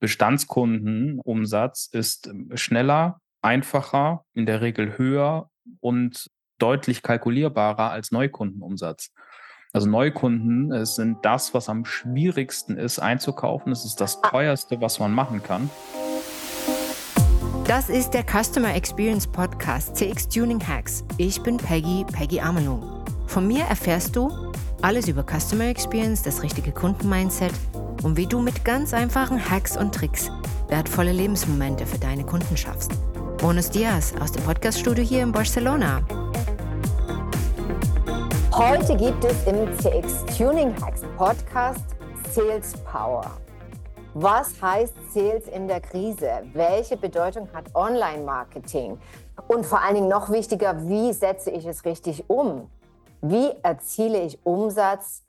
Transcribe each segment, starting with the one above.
Bestandskundenumsatz ist ähm, schneller, einfacher, in der Regel höher und deutlich kalkulierbarer als Neukundenumsatz. Also Neukunden es sind das, was am schwierigsten ist einzukaufen. Es ist das teuerste, was man machen kann. Das ist der Customer Experience Podcast CX Tuning Hacks. Ich bin Peggy, Peggy Amelung. Von mir erfährst du alles über Customer Experience, das richtige Kundenmindset und wie du mit ganz einfachen Hacks und Tricks wertvolle Lebensmomente für deine Kunden schaffst. Bonus Dias aus dem Podcaststudio hier in Barcelona. Heute gibt es im CX Tuning Hacks Podcast Sales Power. Was heißt Sales in der Krise? Welche Bedeutung hat Online-Marketing? Und vor allen Dingen noch wichtiger, wie setze ich es richtig um? Wie erziele ich Umsatz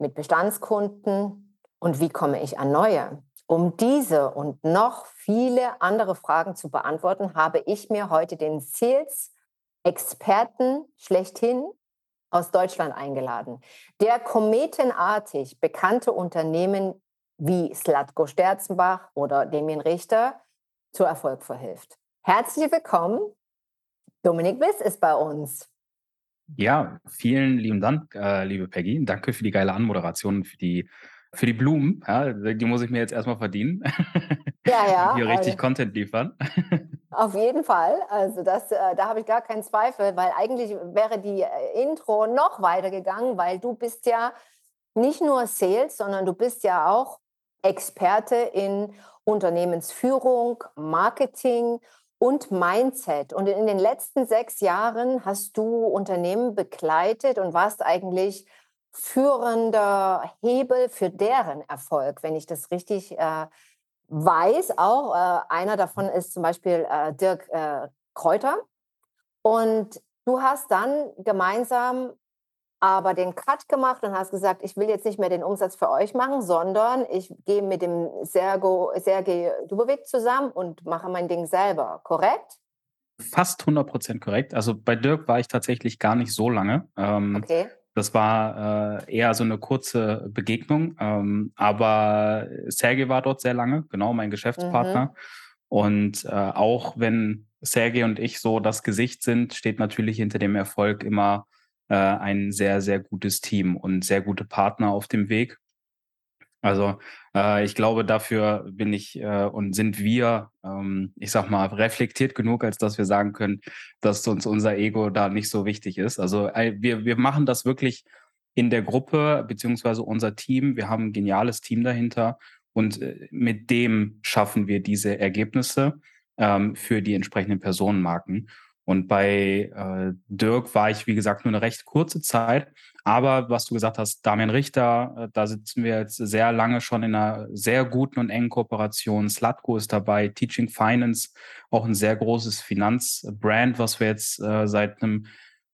mit Bestandskunden und wie komme ich an neue? Um diese und noch viele andere Fragen zu beantworten, habe ich mir heute den Sales-Experten schlechthin aus Deutschland eingeladen, der kometenartig bekannte Unternehmen wie Slatko Sterzenbach oder Damien Richter zu Erfolg verhilft. Herzlich willkommen. Dominik Biss ist bei uns. Ja, vielen lieben Dank, äh, liebe Peggy. Danke für die geile Anmoderation, für die, für die Blumen. Ja, die muss ich mir jetzt erstmal verdienen. Ja, ja. Hier richtig also, Content liefern. Auf jeden Fall. Also das, äh, da habe ich gar keinen Zweifel, weil eigentlich wäre die äh, Intro noch weiter gegangen, weil du bist ja nicht nur Sales, sondern du bist ja auch Experte in Unternehmensführung, Marketing und Mindset. Und in den letzten sechs Jahren hast du Unternehmen begleitet und warst eigentlich führender Hebel für deren Erfolg, wenn ich das richtig äh, weiß. Auch äh, einer davon ist zum Beispiel äh, Dirk äh, Kräuter. Und du hast dann gemeinsam aber den Cut gemacht und hast gesagt, ich will jetzt nicht mehr den Umsatz für euch machen, sondern ich gehe mit dem Sergo, Sergej Dubowik zusammen und mache mein Ding selber, korrekt? Fast 100 Prozent korrekt. Also bei Dirk war ich tatsächlich gar nicht so lange. Ähm, okay. Das war äh, eher so eine kurze Begegnung. Ähm, aber Sergej war dort sehr lange, genau, mein Geschäftspartner. Mhm. Und äh, auch wenn Sergej und ich so das Gesicht sind, steht natürlich hinter dem Erfolg immer äh, ein sehr, sehr gutes Team und sehr gute Partner auf dem Weg. Also äh, ich glaube, dafür bin ich äh, und sind wir, ähm, ich sag mal, reflektiert genug, als dass wir sagen können, dass uns unser Ego da nicht so wichtig ist. Also äh, wir, wir machen das wirklich in der Gruppe, beziehungsweise unser Team. Wir haben ein geniales Team dahinter und äh, mit dem schaffen wir diese Ergebnisse ähm, für die entsprechenden Personenmarken. Und bei äh, Dirk war ich, wie gesagt, nur eine recht kurze Zeit. Aber was du gesagt hast, Damian Richter, äh, da sitzen wir jetzt sehr lange schon in einer sehr guten und engen Kooperation. Slatko ist dabei, Teaching Finance, auch ein sehr großes Finanzbrand, was wir jetzt äh, seit einem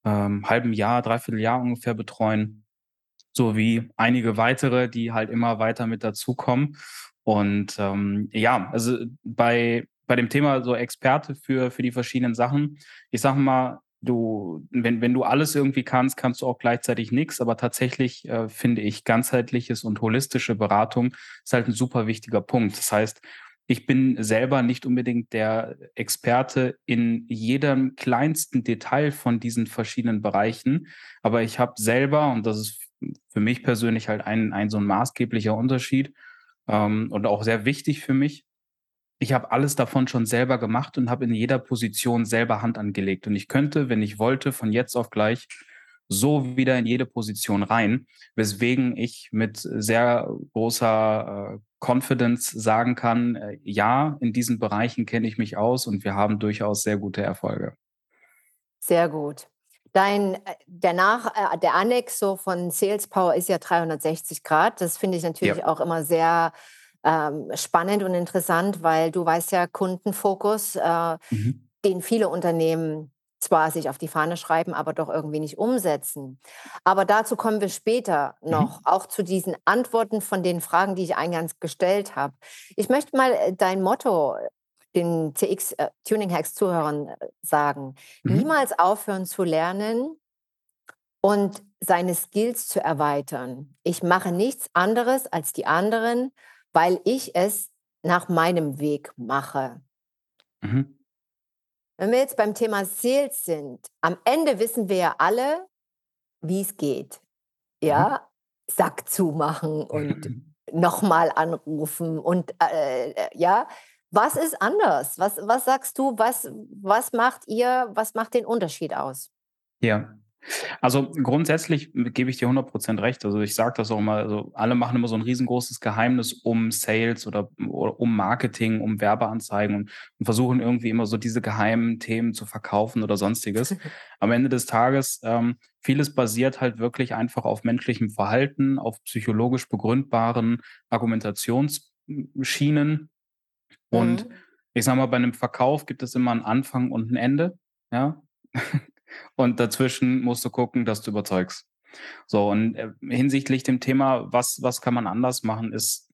ähm, halben Jahr, dreiviertel Jahr ungefähr betreuen. Sowie einige weitere, die halt immer weiter mit dazukommen. Und ähm, ja, also bei bei dem Thema so Experte für, für die verschiedenen Sachen. Ich sage mal, du, wenn, wenn du alles irgendwie kannst, kannst du auch gleichzeitig nichts. Aber tatsächlich äh, finde ich, ganzheitliches und holistische Beratung ist halt ein super wichtiger Punkt. Das heißt, ich bin selber nicht unbedingt der Experte in jedem kleinsten Detail von diesen verschiedenen Bereichen, aber ich habe selber, und das ist für mich persönlich halt ein, ein so ein maßgeblicher Unterschied ähm, und auch sehr wichtig für mich, ich habe alles davon schon selber gemacht und habe in jeder Position selber Hand angelegt. Und ich könnte, wenn ich wollte, von jetzt auf gleich so wieder in jede Position rein, weswegen ich mit sehr großer äh, Confidence sagen kann, äh, ja, in diesen Bereichen kenne ich mich aus und wir haben durchaus sehr gute Erfolge. Sehr gut. Dein, äh, der, Nach, äh, der Annex so von Sales Power ist ja 360 Grad. Das finde ich natürlich ja. auch immer sehr ähm, spannend und interessant, weil du weißt ja, Kundenfokus, äh, mhm. den viele Unternehmen zwar sich auf die Fahne schreiben, aber doch irgendwie nicht umsetzen. Aber dazu kommen wir später noch, mhm. auch zu diesen Antworten von den Fragen, die ich eingangs gestellt habe. Ich möchte mal äh, dein Motto den CX äh, Tuning Hacks Zuhörern äh, sagen. Mhm. Niemals aufhören zu lernen und seine Skills zu erweitern. Ich mache nichts anderes als die anderen weil ich es nach meinem Weg mache. Mhm. Wenn wir jetzt beim Thema Sales sind, am Ende wissen wir ja alle, wie es geht. Ja, mhm. Sack zumachen und nochmal anrufen und äh, äh, ja, was ist anders? Was, was sagst du, was, was macht ihr, was macht den Unterschied aus? Ja, also grundsätzlich gebe ich dir 100% recht. Also ich sage das auch immer, also alle machen immer so ein riesengroßes Geheimnis um Sales oder, oder um Marketing, um Werbeanzeigen und, und, versuchen irgendwie immer so diese geheimen Themen zu verkaufen oder sonstiges. Am Ende des Tages, ähm, vieles basiert halt wirklich einfach auf menschlichem Verhalten, auf psychologisch begründbaren Argumentationsschienen. Und mhm. ich sage mal, bei einem Verkauf gibt es immer einen Anfang und ein Ende. Ja, und dazwischen musst du gucken, dass du überzeugst. So, und äh, hinsichtlich dem Thema, was, was kann man anders machen, ist,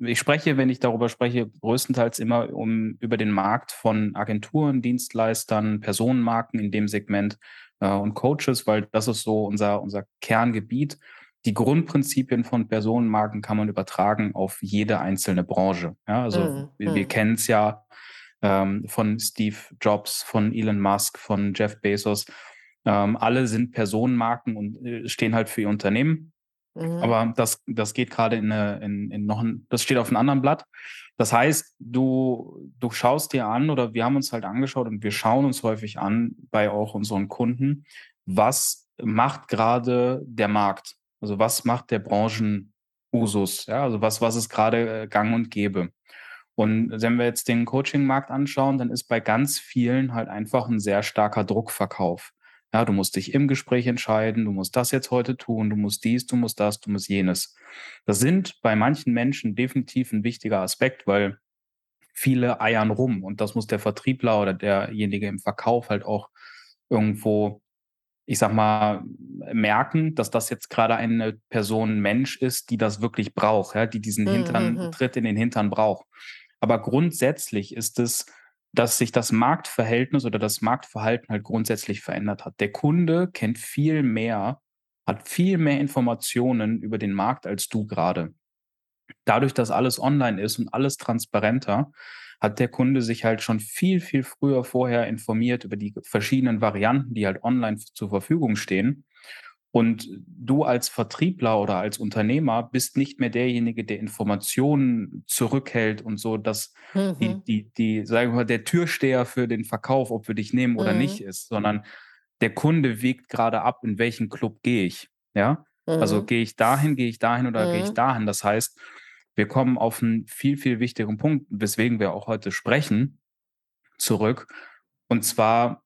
ich spreche, wenn ich darüber spreche, größtenteils immer um über den Markt von Agenturen, Dienstleistern, Personenmarken in dem Segment äh, und Coaches, weil das ist so unser, unser Kerngebiet. Die Grundprinzipien von Personenmarken kann man übertragen auf jede einzelne Branche. Ja, also mhm. wir, wir mhm. kennen es ja, ähm, von Steve Jobs, von Elon Musk, von Jeff Bezos. Ähm, alle sind Personenmarken und äh, stehen halt für ihr Unternehmen. Mhm. Aber das, das geht gerade in, in, in noch ein, das steht auf einem anderen Blatt. Das heißt, du, du schaust dir an oder wir haben uns halt angeschaut und wir schauen uns häufig an bei auch unseren Kunden, was macht gerade der Markt? Also was macht der Branchenusus? Ja, also was, was ist gerade äh, gang und gäbe? Und wenn wir jetzt den Coaching-Markt anschauen, dann ist bei ganz vielen halt einfach ein sehr starker Druckverkauf. Ja, du musst dich im Gespräch entscheiden, du musst das jetzt heute tun, du musst dies, du musst das, du musst jenes. Das sind bei manchen Menschen definitiv ein wichtiger Aspekt, weil viele eiern rum und das muss der Vertriebler oder derjenige im Verkauf halt auch irgendwo, ich sag mal, merken, dass das jetzt gerade eine Person Mensch ist, die das wirklich braucht, ja, die diesen Hintern, mhm. Tritt in den Hintern braucht. Aber grundsätzlich ist es, dass sich das Marktverhältnis oder das Marktverhalten halt grundsätzlich verändert hat. Der Kunde kennt viel mehr, hat viel mehr Informationen über den Markt als du gerade. Dadurch, dass alles online ist und alles transparenter, hat der Kunde sich halt schon viel, viel früher vorher informiert über die verschiedenen Varianten, die halt online zur Verfügung stehen und du als Vertriebler oder als Unternehmer bist nicht mehr derjenige, der Informationen zurückhält und so, dass mhm. die, die, die, sagen wir mal, der Türsteher für den Verkauf, ob wir dich nehmen oder mhm. nicht ist, sondern der Kunde wiegt gerade ab, in welchen Club gehe ich. Ja. Also mhm. Also gehe ich dahin, gehe ich dahin oder gehe ich mhm. dahin. Das heißt, wir kommen auf einen viel, viel wichtigeren Punkt, weswegen wir auch heute sprechen, zurück. Und zwar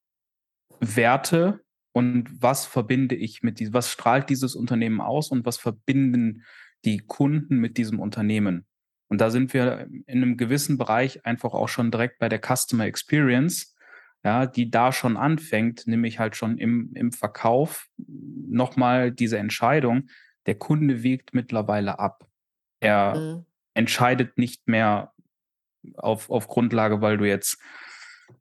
Werte und was verbinde ich mit diesem, was strahlt dieses Unternehmen aus und was verbinden die Kunden mit diesem Unternehmen? Und da sind wir in einem gewissen Bereich einfach auch schon direkt bei der Customer Experience, ja, die da schon anfängt, nämlich halt schon im, im Verkauf nochmal diese Entscheidung. Der Kunde wiegt mittlerweile ab. Er mhm. entscheidet nicht mehr auf, auf Grundlage, weil du jetzt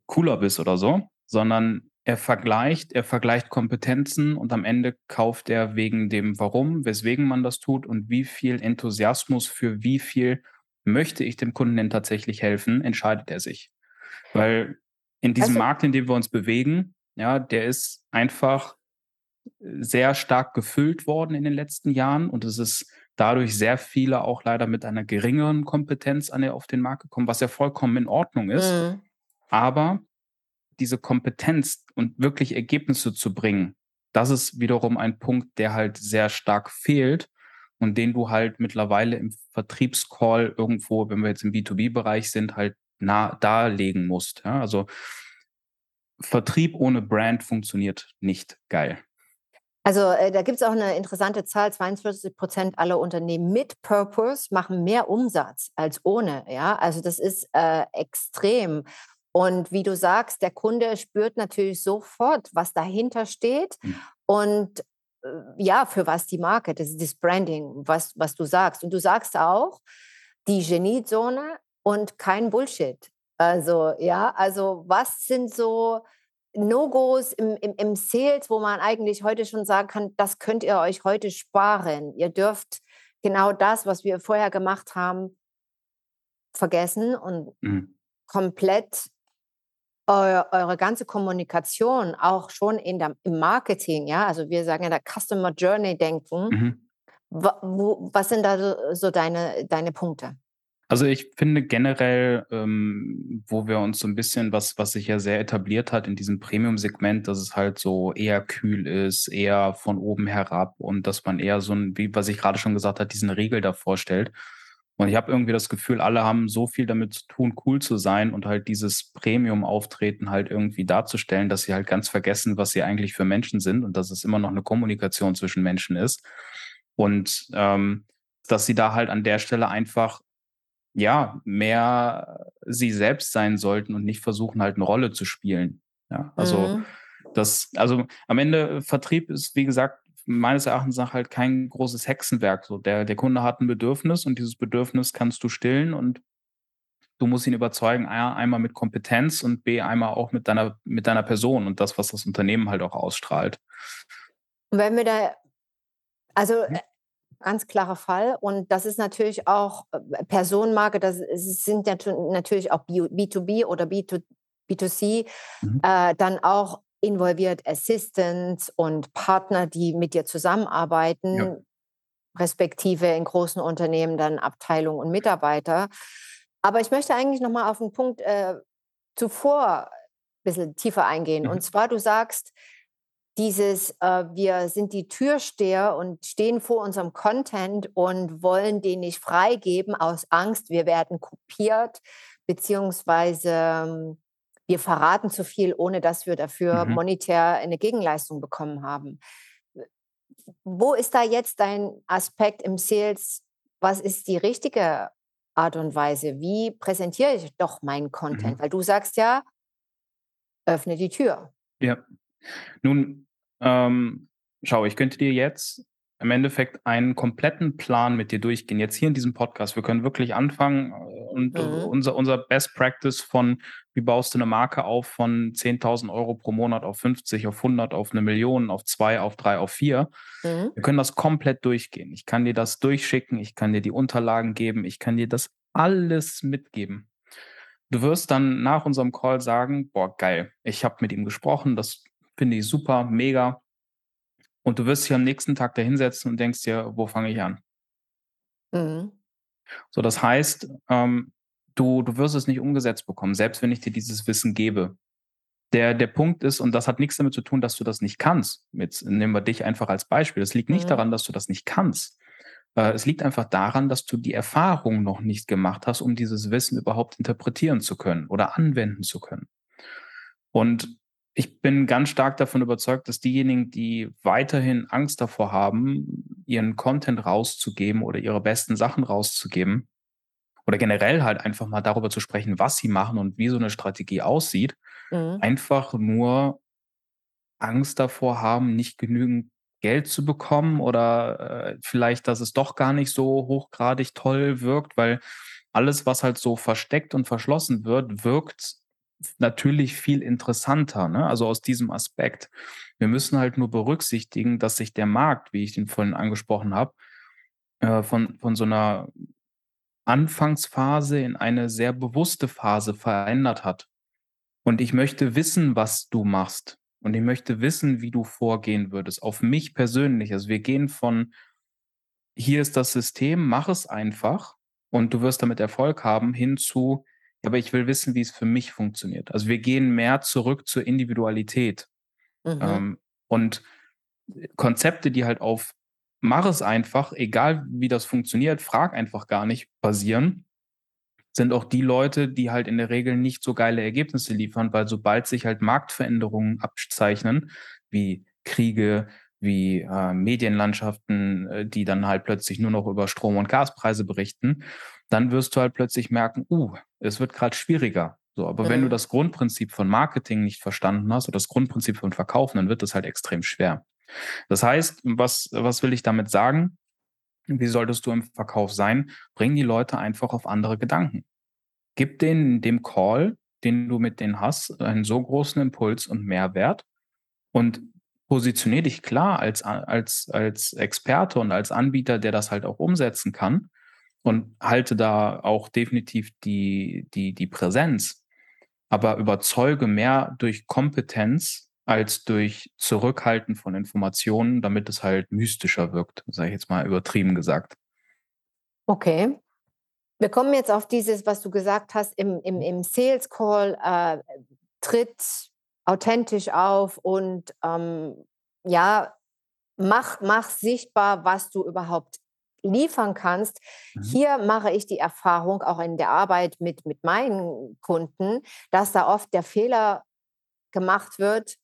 cooler bist oder so, sondern er vergleicht, er vergleicht Kompetenzen und am Ende kauft er wegen dem Warum, weswegen man das tut und wie viel Enthusiasmus für wie viel möchte ich dem Kunden denn tatsächlich helfen, entscheidet er sich. Weil in diesem also, Markt, in dem wir uns bewegen, ja, der ist einfach sehr stark gefüllt worden in den letzten Jahren und es ist dadurch sehr viele auch leider mit einer geringeren Kompetenz an, auf den Markt gekommen, was ja vollkommen in Ordnung ist. Mhm. Aber diese Kompetenz und wirklich Ergebnisse zu bringen, das ist wiederum ein Punkt, der halt sehr stark fehlt und den du halt mittlerweile im Vertriebscall irgendwo, wenn wir jetzt im B2B-Bereich sind, halt nah darlegen musst. Ja? Also Vertrieb ohne Brand funktioniert nicht geil. Also äh, da gibt es auch eine interessante Zahl, 42 Prozent aller Unternehmen mit Purpose machen mehr Umsatz als ohne. Ja, also das ist äh, extrem. Und wie du sagst, der Kunde spürt natürlich sofort, was dahinter steht mhm. und äh, ja, für was die Marke, das ist das Branding, was, was du sagst. Und du sagst auch, die Geniezone und kein Bullshit. Also, ja, also was sind so No-Gos im, im, im Sales, wo man eigentlich heute schon sagen kann, das könnt ihr euch heute sparen. Ihr dürft genau das, was wir vorher gemacht haben, vergessen und mhm. komplett eu eure ganze Kommunikation auch schon in der, im Marketing, ja, also wir sagen ja der Customer Journey denken. Mhm. Wo, was sind da so, so deine, deine Punkte? Also ich finde generell, ähm, wo wir uns so ein bisschen, was, was sich ja sehr etabliert hat in diesem Premium-Segment, dass es halt so eher kühl ist, eher von oben herab und dass man eher so ein, wie was ich gerade schon gesagt habe, diesen Riegel da vorstellt. Und ich habe irgendwie das Gefühl, alle haben so viel damit zu tun, cool zu sein und halt dieses Premium-Auftreten halt irgendwie darzustellen, dass sie halt ganz vergessen, was sie eigentlich für Menschen sind und dass es immer noch eine Kommunikation zwischen Menschen ist. Und ähm, dass sie da halt an der Stelle einfach ja, mehr sie selbst sein sollten und nicht versuchen, halt eine Rolle zu spielen. Ja, also mhm. das, also am Ende Vertrieb ist, wie gesagt, meines Erachtens nach halt kein großes Hexenwerk. So, der, der Kunde hat ein Bedürfnis und dieses Bedürfnis kannst du stillen und du musst ihn überzeugen, A, einmal mit Kompetenz und B, einmal auch mit deiner, mit deiner Person und das, was das Unternehmen halt auch ausstrahlt. Wenn wir da, also mhm ganz klarer Fall. Und das ist natürlich auch äh, Personenmarke, das sind natürlich auch B2B oder B2C, mhm. äh, dann auch involviert Assistants und Partner, die mit dir zusammenarbeiten, ja. respektive in großen Unternehmen dann Abteilungen und Mitarbeiter. Aber ich möchte eigentlich nochmal auf den Punkt äh, zuvor ein bisschen tiefer eingehen. Mhm. Und zwar, du sagst, dieses, äh, wir sind die Türsteher und stehen vor unserem Content und wollen den nicht freigeben aus Angst, wir werden kopiert, beziehungsweise ähm, wir verraten zu viel, ohne dass wir dafür mhm. monetär eine Gegenleistung bekommen haben. Wo ist da jetzt dein Aspekt im Sales? Was ist die richtige Art und Weise? Wie präsentiere ich doch meinen Content? Mhm. Weil du sagst ja, öffne die Tür. Ja. Nun, ähm, schau, ich könnte dir jetzt im Endeffekt einen kompletten Plan mit dir durchgehen. Jetzt hier in diesem Podcast. Wir können wirklich anfangen äh, und mhm. unser, unser Best Practice von, wie baust du eine Marke auf von 10.000 Euro pro Monat auf 50, auf 100, auf eine Million, auf zwei, auf drei, auf vier. Mhm. Wir können das komplett durchgehen. Ich kann dir das durchschicken. Ich kann dir die Unterlagen geben. Ich kann dir das alles mitgeben. Du wirst dann nach unserem Call sagen, boah, geil, ich habe mit ihm gesprochen, das Finde ich super, mega. Und du wirst dich am nächsten Tag da hinsetzen und denkst dir, wo fange ich an? Mhm. So, das heißt, ähm, du, du wirst es nicht umgesetzt bekommen, selbst wenn ich dir dieses Wissen gebe. Der, der Punkt ist, und das hat nichts damit zu tun, dass du das nicht kannst. Jetzt nehmen wir dich einfach als Beispiel. Es liegt nicht mhm. daran, dass du das nicht kannst. Äh, es liegt einfach daran, dass du die Erfahrung noch nicht gemacht hast, um dieses Wissen überhaupt interpretieren zu können oder anwenden zu können. Und ich bin ganz stark davon überzeugt, dass diejenigen, die weiterhin Angst davor haben, ihren Content rauszugeben oder ihre besten Sachen rauszugeben oder generell halt einfach mal darüber zu sprechen, was sie machen und wie so eine Strategie aussieht, mhm. einfach nur Angst davor haben, nicht genügend Geld zu bekommen oder äh, vielleicht, dass es doch gar nicht so hochgradig toll wirkt, weil alles, was halt so versteckt und verschlossen wird, wirkt natürlich viel interessanter, ne? also aus diesem Aspekt. Wir müssen halt nur berücksichtigen, dass sich der Markt, wie ich den vorhin angesprochen habe, äh, von, von so einer Anfangsphase in eine sehr bewusste Phase verändert hat. Und ich möchte wissen, was du machst. Und ich möchte wissen, wie du vorgehen würdest. Auf mich persönlich. Also wir gehen von, hier ist das System, mach es einfach und du wirst damit Erfolg haben, hin zu, aber ich will wissen, wie es für mich funktioniert. Also wir gehen mehr zurück zur Individualität. Mhm. Ähm, und Konzepte, die halt auf mach es einfach, egal wie das funktioniert, frag einfach gar nicht, basieren, sind auch die Leute, die halt in der Regel nicht so geile Ergebnisse liefern, weil sobald sich halt Marktveränderungen abzeichnen, wie Kriege, wie äh, Medienlandschaften, äh, die dann halt plötzlich nur noch über Strom- und Gaspreise berichten, dann wirst du halt plötzlich merken, uh, es wird gerade schwieriger. So, aber mhm. wenn du mhm. das Grundprinzip von Marketing nicht verstanden hast oder das Grundprinzip von Verkaufen, dann wird das halt extrem schwer. Das heißt, was, was will ich damit sagen? Wie solltest du im Verkauf sein? Bring die Leute einfach auf andere Gedanken. Gib denen dem Call, den du mit denen hast, einen so großen Impuls und Mehrwert und positionier dich klar als, als, als Experte und als Anbieter, der das halt auch umsetzen kann und halte da auch definitiv die, die, die Präsenz, aber überzeuge mehr durch Kompetenz als durch Zurückhalten von Informationen, damit es halt mystischer wirkt, sage ich jetzt mal übertrieben gesagt. Okay. Wir kommen jetzt auf dieses, was du gesagt hast, im, im, im Sales Call, äh, tritt authentisch auf und ähm, ja, mach, mach sichtbar, was du überhaupt liefern kannst. Mhm. Hier mache ich die Erfahrung, auch in der Arbeit mit, mit meinen Kunden, dass da oft der Fehler gemacht wird,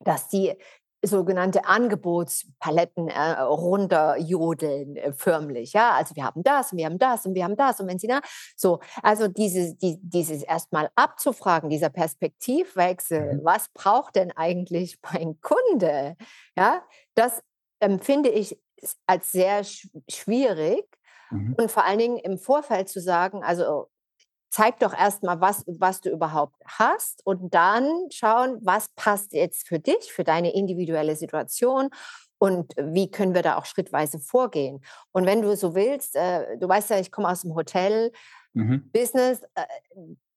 dass die sogenannte Angebotspaletten äh, runterjodeln äh, förmlich. Ja, also wir haben das und wir haben das und wir haben das und wenn sie da so, also dieses, die, dieses erstmal abzufragen, dieser Perspektivwechsel, mhm. was braucht denn eigentlich mein Kunde? Ja, das empfinde ich als sehr schwierig. Mhm. Und vor allen Dingen im Vorfeld zu sagen, also zeig doch erstmal, was, was du überhaupt hast und dann schauen, was passt jetzt für dich, für deine individuelle Situation und wie können wir da auch schrittweise vorgehen. Und wenn du so willst, äh, du weißt ja, ich komme aus dem Hotel-Business, mhm. äh,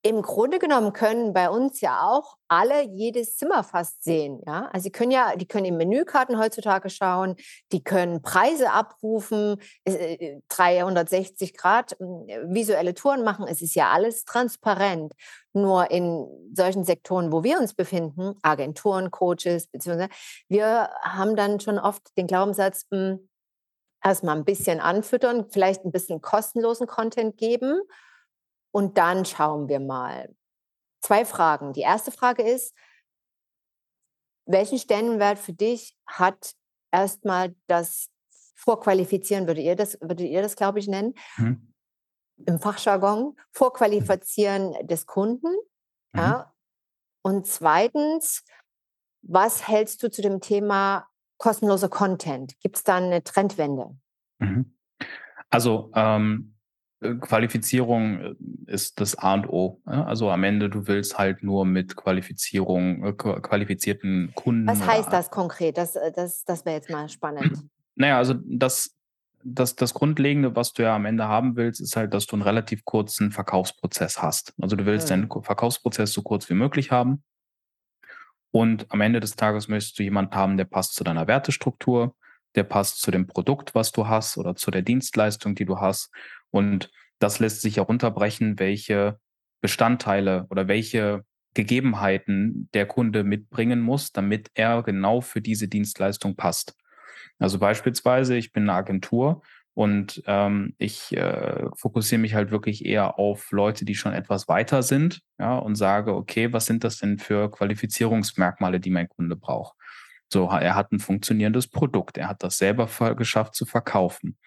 im Grunde genommen können bei uns ja auch alle jedes Zimmer fast sehen. Ja? Also sie können ja, die können in Menükarten heutzutage schauen, die können Preise abrufen, 360 äh, Grad hm, visuelle Touren machen. Es ist ja alles transparent. Nur in solchen Sektoren, wo wir uns befinden, Agenturen, Coaches, beziehungsweise wir haben dann schon oft den Glaubenssatz, hm, erstmal ein bisschen anfüttern, vielleicht ein bisschen kostenlosen Content geben und dann schauen wir mal. Zwei Fragen. Die erste Frage ist, welchen Stellenwert für dich hat erstmal das Vorqualifizieren, würdet ihr das, würdet ihr das, glaube ich, nennen? Mhm. Im Fachjargon, Vorqualifizieren des Kunden. Mhm. Ja. Und zweitens, was hältst du zu dem Thema kostenloser Content? Gibt es da eine Trendwende? Mhm. Also ähm, äh, Qualifizierung äh, ist das A und O. Also am Ende, du willst halt nur mit Qualifizierung, äh, qualifizierten Kunden. Was heißt das konkret? Das, das, das wäre jetzt mal spannend. Naja, also das, das, das Grundlegende, was du ja am Ende haben willst, ist halt, dass du einen relativ kurzen Verkaufsprozess hast. Also du willst mhm. deinen Verkaufsprozess so kurz wie möglich haben. Und am Ende des Tages möchtest du jemanden haben, der passt zu deiner Wertestruktur, der passt zu dem Produkt, was du hast oder zu der Dienstleistung, die du hast. Und das lässt sich auch unterbrechen, welche Bestandteile oder welche Gegebenheiten der Kunde mitbringen muss, damit er genau für diese Dienstleistung passt. Also beispielsweise, ich bin eine Agentur und ähm, ich äh, fokussiere mich halt wirklich eher auf Leute, die schon etwas weiter sind, ja, und sage, okay, was sind das denn für Qualifizierungsmerkmale, die mein Kunde braucht? So, er hat ein funktionierendes Produkt. Er hat das selber geschafft zu verkaufen.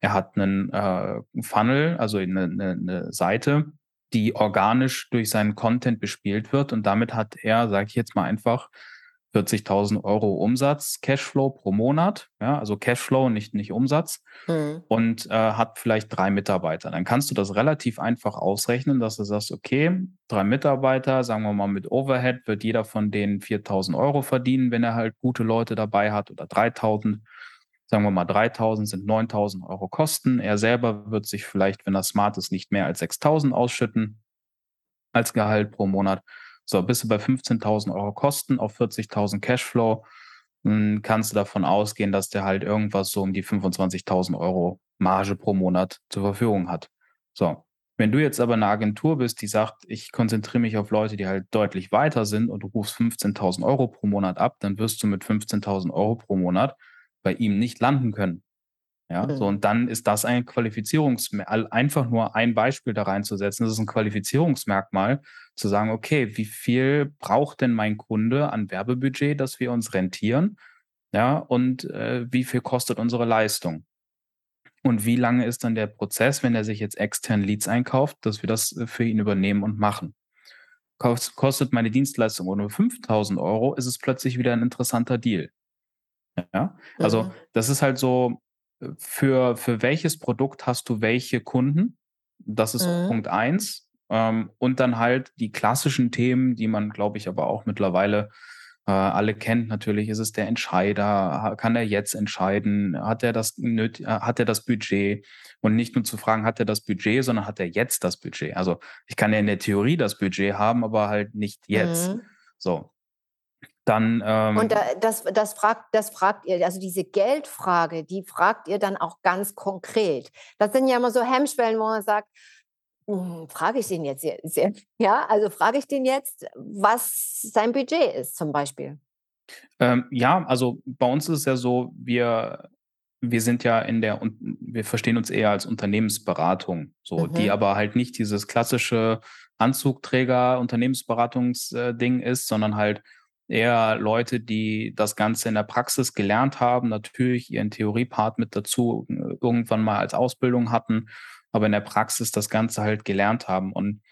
Er hat einen äh, Funnel, also eine, eine, eine Seite, die organisch durch seinen Content bespielt wird. Und damit hat er, sage ich jetzt mal einfach, 40.000 Euro Umsatz, Cashflow pro Monat, ja, also Cashflow, nicht, nicht Umsatz, mhm. und äh, hat vielleicht drei Mitarbeiter. Dann kannst du das relativ einfach ausrechnen, dass du sagst, okay, drei Mitarbeiter, sagen wir mal mit Overhead, wird jeder von denen 4.000 Euro verdienen, wenn er halt gute Leute dabei hat oder 3.000. Sagen wir mal 3.000 sind 9.000 Euro Kosten. Er selber wird sich vielleicht, wenn er smart ist, nicht mehr als 6.000 ausschütten als Gehalt pro Monat. So, bist du bei 15.000 Euro Kosten auf 40.000 Cashflow, dann kannst du davon ausgehen, dass der halt irgendwas so um die 25.000 Euro Marge pro Monat zur Verfügung hat. So, wenn du jetzt aber eine Agentur bist, die sagt, ich konzentriere mich auf Leute, die halt deutlich weiter sind und du rufst 15.000 Euro pro Monat ab, dann wirst du mit 15.000 Euro pro Monat bei ihm nicht landen können. Ja, mhm. so und dann ist das ein Qualifizierungsmerkmal, einfach nur ein Beispiel da reinzusetzen. Das ist ein Qualifizierungsmerkmal, zu sagen, okay, wie viel braucht denn mein Kunde an Werbebudget, dass wir uns rentieren? Ja, und äh, wie viel kostet unsere Leistung? Und wie lange ist dann der Prozess, wenn er sich jetzt extern Leads einkauft, dass wir das äh, für ihn übernehmen und machen? Kostet meine Dienstleistung nur 5000 Euro, ist es plötzlich wieder ein interessanter Deal. Ja, also mhm. das ist halt so, für, für welches Produkt hast du welche Kunden? Das ist mhm. Punkt eins. Ähm, und dann halt die klassischen Themen, die man, glaube ich, aber auch mittlerweile Äh, alle kennt natürlich, ist es der Entscheider, kann er jetzt entscheiden, hat er das äh, hat er das Budget und nicht nur zu fragen, hat er das Budget, sondern hat er jetzt das Budget. Also ich kann ja in der Theorie das Budget haben, aber halt nicht jetzt. Mhm. So. Dann, ähm, und das, das, fragt, das fragt ihr, also diese Geldfrage, die fragt ihr dann auch ganz konkret. Das sind ja immer so Hemmschwellen, wo man sagt, hm, frage ich den jetzt, ja, also frage ich den jetzt, was sein Budget ist zum Beispiel. Ähm, ja, also bei uns ist es ja so, wir, wir sind ja in der, wir verstehen uns eher als Unternehmensberatung, so, mhm. die aber halt nicht dieses klassische Anzugträger Unternehmensberatungsding äh, ist, sondern halt eher Leute, die das Ganze in der Praxis gelernt haben, natürlich ihren Theoriepart mit dazu äh, irgendwann mal als Ausbildung hatten aber in der Praxis das Ganze halt gelernt haben. Und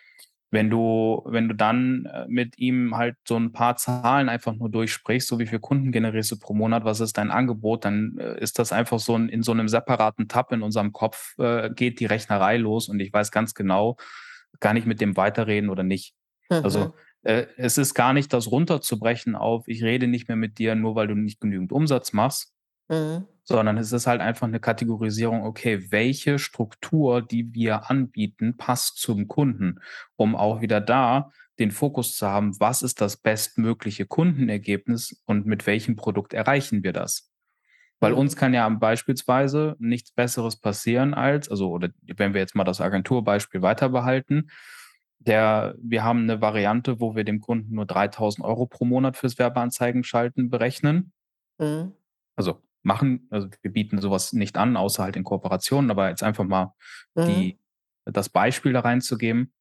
wenn du, wenn du dann äh, mit ihm halt so ein paar Zahlen einfach nur durchsprichst, so wie viel Kunden generierst du pro Monat, was ist dein Angebot, dann äh, ist das einfach so ein, in so einem separaten Tab in unserem Kopf äh, geht die Rechnerei los und ich weiß ganz genau, kann ich mit dem weiterreden oder nicht. Also, mhm. Also es ist gar nicht das runterzubrechen auf, ich rede nicht mehr mit dir, nur weil du nicht genügend Umsatz machst, mhm sondern es ist halt einfach eine Kategorisierung, okay, welche Struktur, die wir anbieten, passt zum Kunden, um auch wieder da den Fokus zu haben, was ist das bestmögliche Kundenergebnis und mit welchem Produkt erreichen wir das? Weil uns kann ja beispielsweise nichts Besseres passieren als, also, oder wenn wir jetzt mal das Agenturbeispiel weiter behalten, der, wir haben eine Variante, wo wir dem Kunden nur 3000 Euro pro Monat fürs Werbeanzeigen schalten berechnen. Mhm. Also machen. Also wir bieten sowas nicht an, außer halt in Kooperationen, aber jetzt einfach mal mhm. die, das Beispiel da reinzugeben.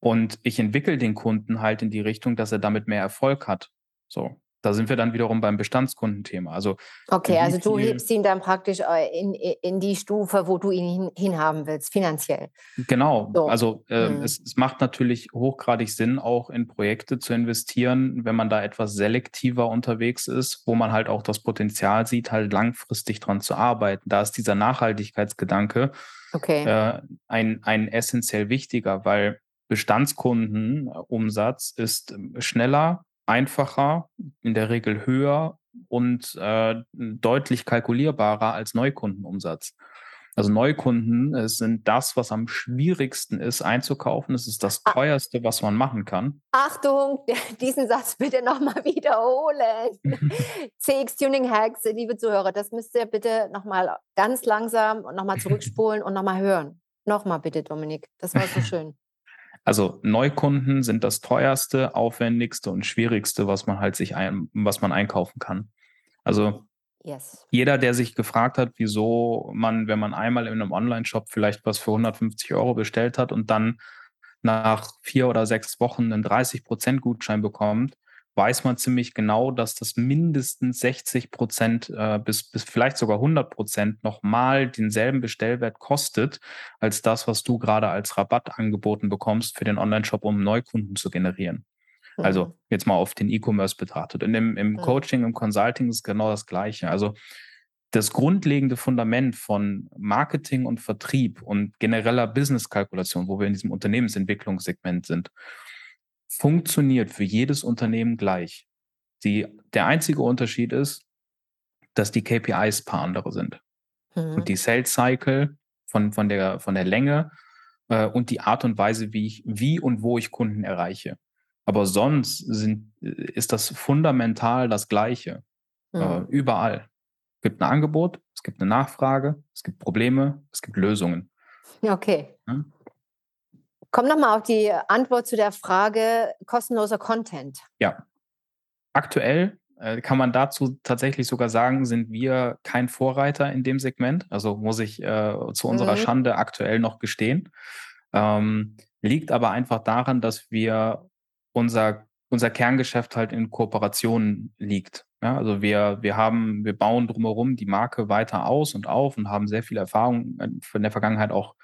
Und ich entwickle den Kunden halt in die Richtung, dass er damit mehr Erfolg hat. So. Da sind wir dann wiederum beim Bestandskundenthema. Also okay, also du hebst ihn dann praktisch äh, in, in die Stufe, wo du ihn hinhaben willst, finanziell. Genau. So. Also äh, hm. es, es, macht natürlich hochgradig Sinn, auch in Projekte zu investieren, wenn man da etwas selektiver unterwegs ist, wo man halt auch das Potenzial sieht, halt langfristig dran zu arbeiten. Da ist dieser Nachhaltigkeitsgedanke okay. äh, ein, ein essentiell wichtiger, weil Bestandskundenumsatz ist ähm, schneller, einfacher, in der Regel höher und äh, deutlich kalkulierbarer als Neukundenumsatz. Also Neukunden äh, sind das, was am schwierigsten ist einzukaufen. Es ist das ah. teuerste, was man machen kann. Achtung, diesen Satz bitte nochmal wiederholen. CX Tuning Hacks, liebe Zuhörer, das müsst ihr bitte nochmal ganz langsam und nochmal zurückspulen und nochmal hören. Nochmal bitte, Dominik. Das war so schön. Also Neukunden sind das teuerste, aufwendigste und schwierigste, was man halt sich ein, was man einkaufen kann. Also yes. jeder, der sich gefragt hat, wieso man, wenn man einmal in einem Online-Shop vielleicht was für 150 Euro bestellt hat und dann nach vier oder sechs Wochen einen 30% Gutschein bekommt, weiß man ziemlich genau, dass das mindestens 60 Prozent äh, bis, bis vielleicht sogar 100 Prozent nochmal denselben Bestellwert kostet, als das, was du gerade als Rabatt angeboten bekommst für den Online-Shop, um Neukunden zu generieren. Also mhm. Also jetzt mal auf den E-Commerce betrachtet. Und im, im mhm. Coaching, im Consulting ist genau das Gleiche. Also das grundlegende Fundament von Marketing und Vertrieb und genereller Business-Kalkulation, wo wir in diesem Unternehmensentwicklungssegment sind, funktioniert für jedes Unternehmen gleich. Die, der einzige Unterschied ist, dass die KPIs paar andere sind. Mhm. Und die Sales Cycle von, von, der, von der Länge äh, und die Art und Weise, wie ich, wie und wo ich Kunden erreiche. Aber sonst sind, ist das fundamental das Gleiche. Äh, mhm. Äh, überall. Es gibt ein Angebot, es gibt eine Nachfrage, es gibt Probleme, es gibt Lösungen. Okay. Ja? Komm nochmal auf die Antwort zu der Frage kostenloser Content. Ja. Aktuell äh, kann man dazu tatsächlich sogar sagen, sind wir kein Vorreiter in dem Segment. Also muss ich äh, zu unserer mhm. Schande aktuell noch gestehen. Ähm, liegt aber einfach daran, dass wir unser, unser Kerngeschäft halt in Kooperationen liegt. Ja, also wir, wir haben, wir bauen drumherum die Marke weiter aus und auf und haben sehr viel Erfahrung in der Vergangenheit auch äh,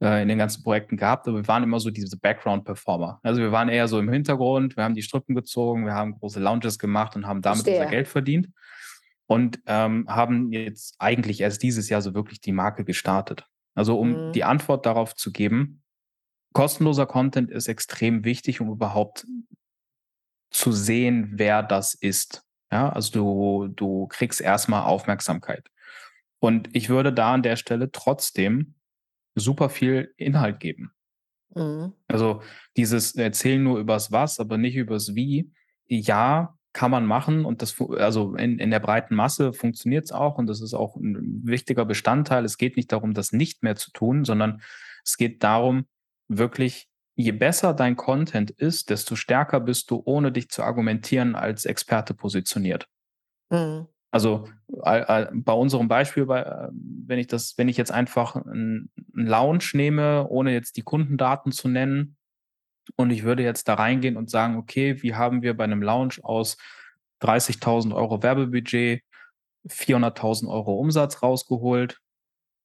in den ganzen Projekten gehabt, aber wir waren immer so diese Background-Performer. Also wir waren eher so im Hintergrund, wir haben die Strippen gezogen, wir haben große Lounges gemacht und haben damit Verstehe. unser Geld verdient und ähm, haben jetzt eigentlich erst dieses Jahr so wirklich die Marke gestartet. Also um mhm. die Antwort darauf zu geben, kostenloser Content ist extrem wichtig, um überhaupt zu sehen, wer das ist. Ja, also du, du kriegst erstmal Aufmerksamkeit. Und ich würde da an der Stelle trotzdem super viel Inhalt geben. Mhm. Also dieses Erzählen nur übers Was, aber nicht übers Wie. Ja, kann man machen und das, also in, in der breiten Masse funktioniert es auch und das ist auch ein wichtiger Bestandteil. Es geht nicht darum, das nicht mehr zu tun, sondern es geht darum, wirklich, je besser dein Content ist, desto stärker bist du, ohne dich zu argumentieren, als Experte positioniert. Mhm. Also bei unserem Beispiel, wenn ich das, wenn ich jetzt einfach einen Lounge nehme, ohne jetzt die Kundendaten zu nennen, und ich würde jetzt da reingehen und sagen, okay, wie haben wir bei einem Lounge aus 30.000 Euro Werbebudget 400.000 Euro Umsatz rausgeholt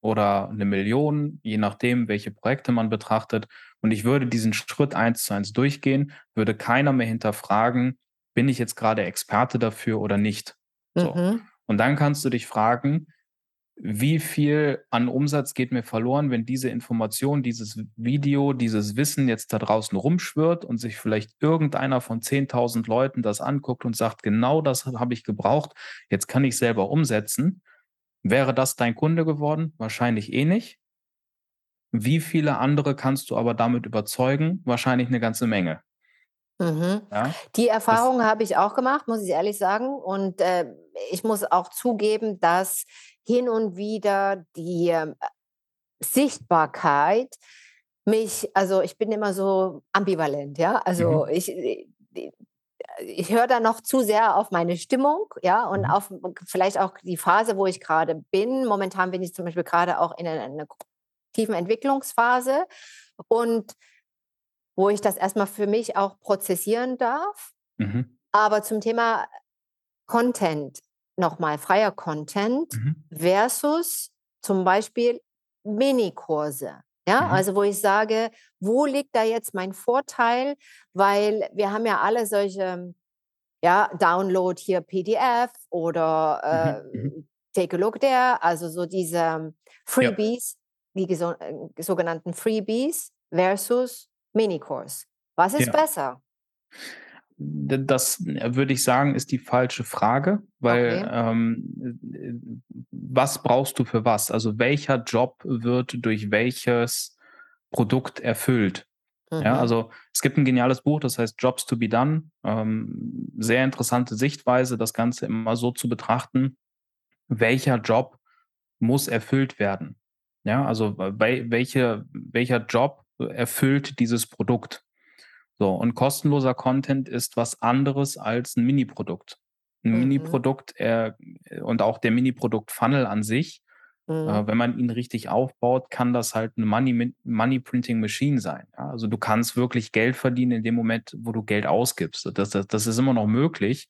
oder eine Million, je nachdem, welche Projekte man betrachtet. Und ich würde diesen Schritt eins zu eins durchgehen, würde keiner mehr hinterfragen, bin ich jetzt gerade Experte dafür oder nicht. So. Mhm. Und dann kannst du dich fragen, wie viel an Umsatz geht mir verloren, wenn diese Information, dieses Video, dieses Wissen jetzt da draußen rumschwirrt und sich vielleicht irgendeiner von 10.000 Leuten das anguckt und sagt, genau das habe ich gebraucht, jetzt kann ich selber umsetzen. Wäre das dein Kunde geworden? Wahrscheinlich eh nicht. Wie viele andere kannst du aber damit überzeugen? Wahrscheinlich eine ganze Menge. Mhm. Ja? Die Erfahrung habe ich auch gemacht, muss ich ehrlich sagen. Und äh, ich muss auch zugeben, dass hin und wieder die äh, Sichtbarkeit mich, also ich bin immer so ambivalent, ja. Also mhm. ich, äh, ich höre da noch zu sehr auf meine Stimmung, ja, und mhm. auf vielleicht auch die Phase, wo ich gerade bin. Momentan bin ich zum Beispiel gerade auch in einer, einer tiefen Entwicklungsphase und wo ich das erstmal für mich auch prozessieren darf. Mhm. Aber zum Thema Content, nochmal freier Content mhm. versus zum Beispiel Minikurse. Ja, mhm. also wo ich sage, wo liegt da jetzt mein Vorteil? Weil wir haben ja alle solche, ja, Download hier PDF oder äh, mhm. Take a Look there, also so diese Freebies, ja. die äh, sogenannten Freebies versus Minikurs. Was ist ja. besser? Das würde ich sagen, ist die falsche Frage, weil okay. ähm, was brauchst du für was? Also welcher Job wird durch welches Produkt erfüllt? Mhm. Ja, also es gibt ein geniales Buch, das heißt Jobs to be done. Ähm, sehr interessante Sichtweise, das Ganze immer so zu betrachten, welcher Job muss erfüllt werden. Ja, also welche, welcher Job erfüllt dieses Produkt. So, und kostenloser Content ist was anderes als ein Mini-Produkt. Ein mhm. Mini-Produkt äh, und auch der Mini-Produkt-Funnel an sich, äh, mhm. äh, wenn man ihn richtig aufbaut, kann das halt eine Money-Printing-Machine Money sein. Ja? Also du kannst wirklich Geld verdienen in dem Moment, wo du Geld ausgibst. Das, das, das ist immer noch möglich,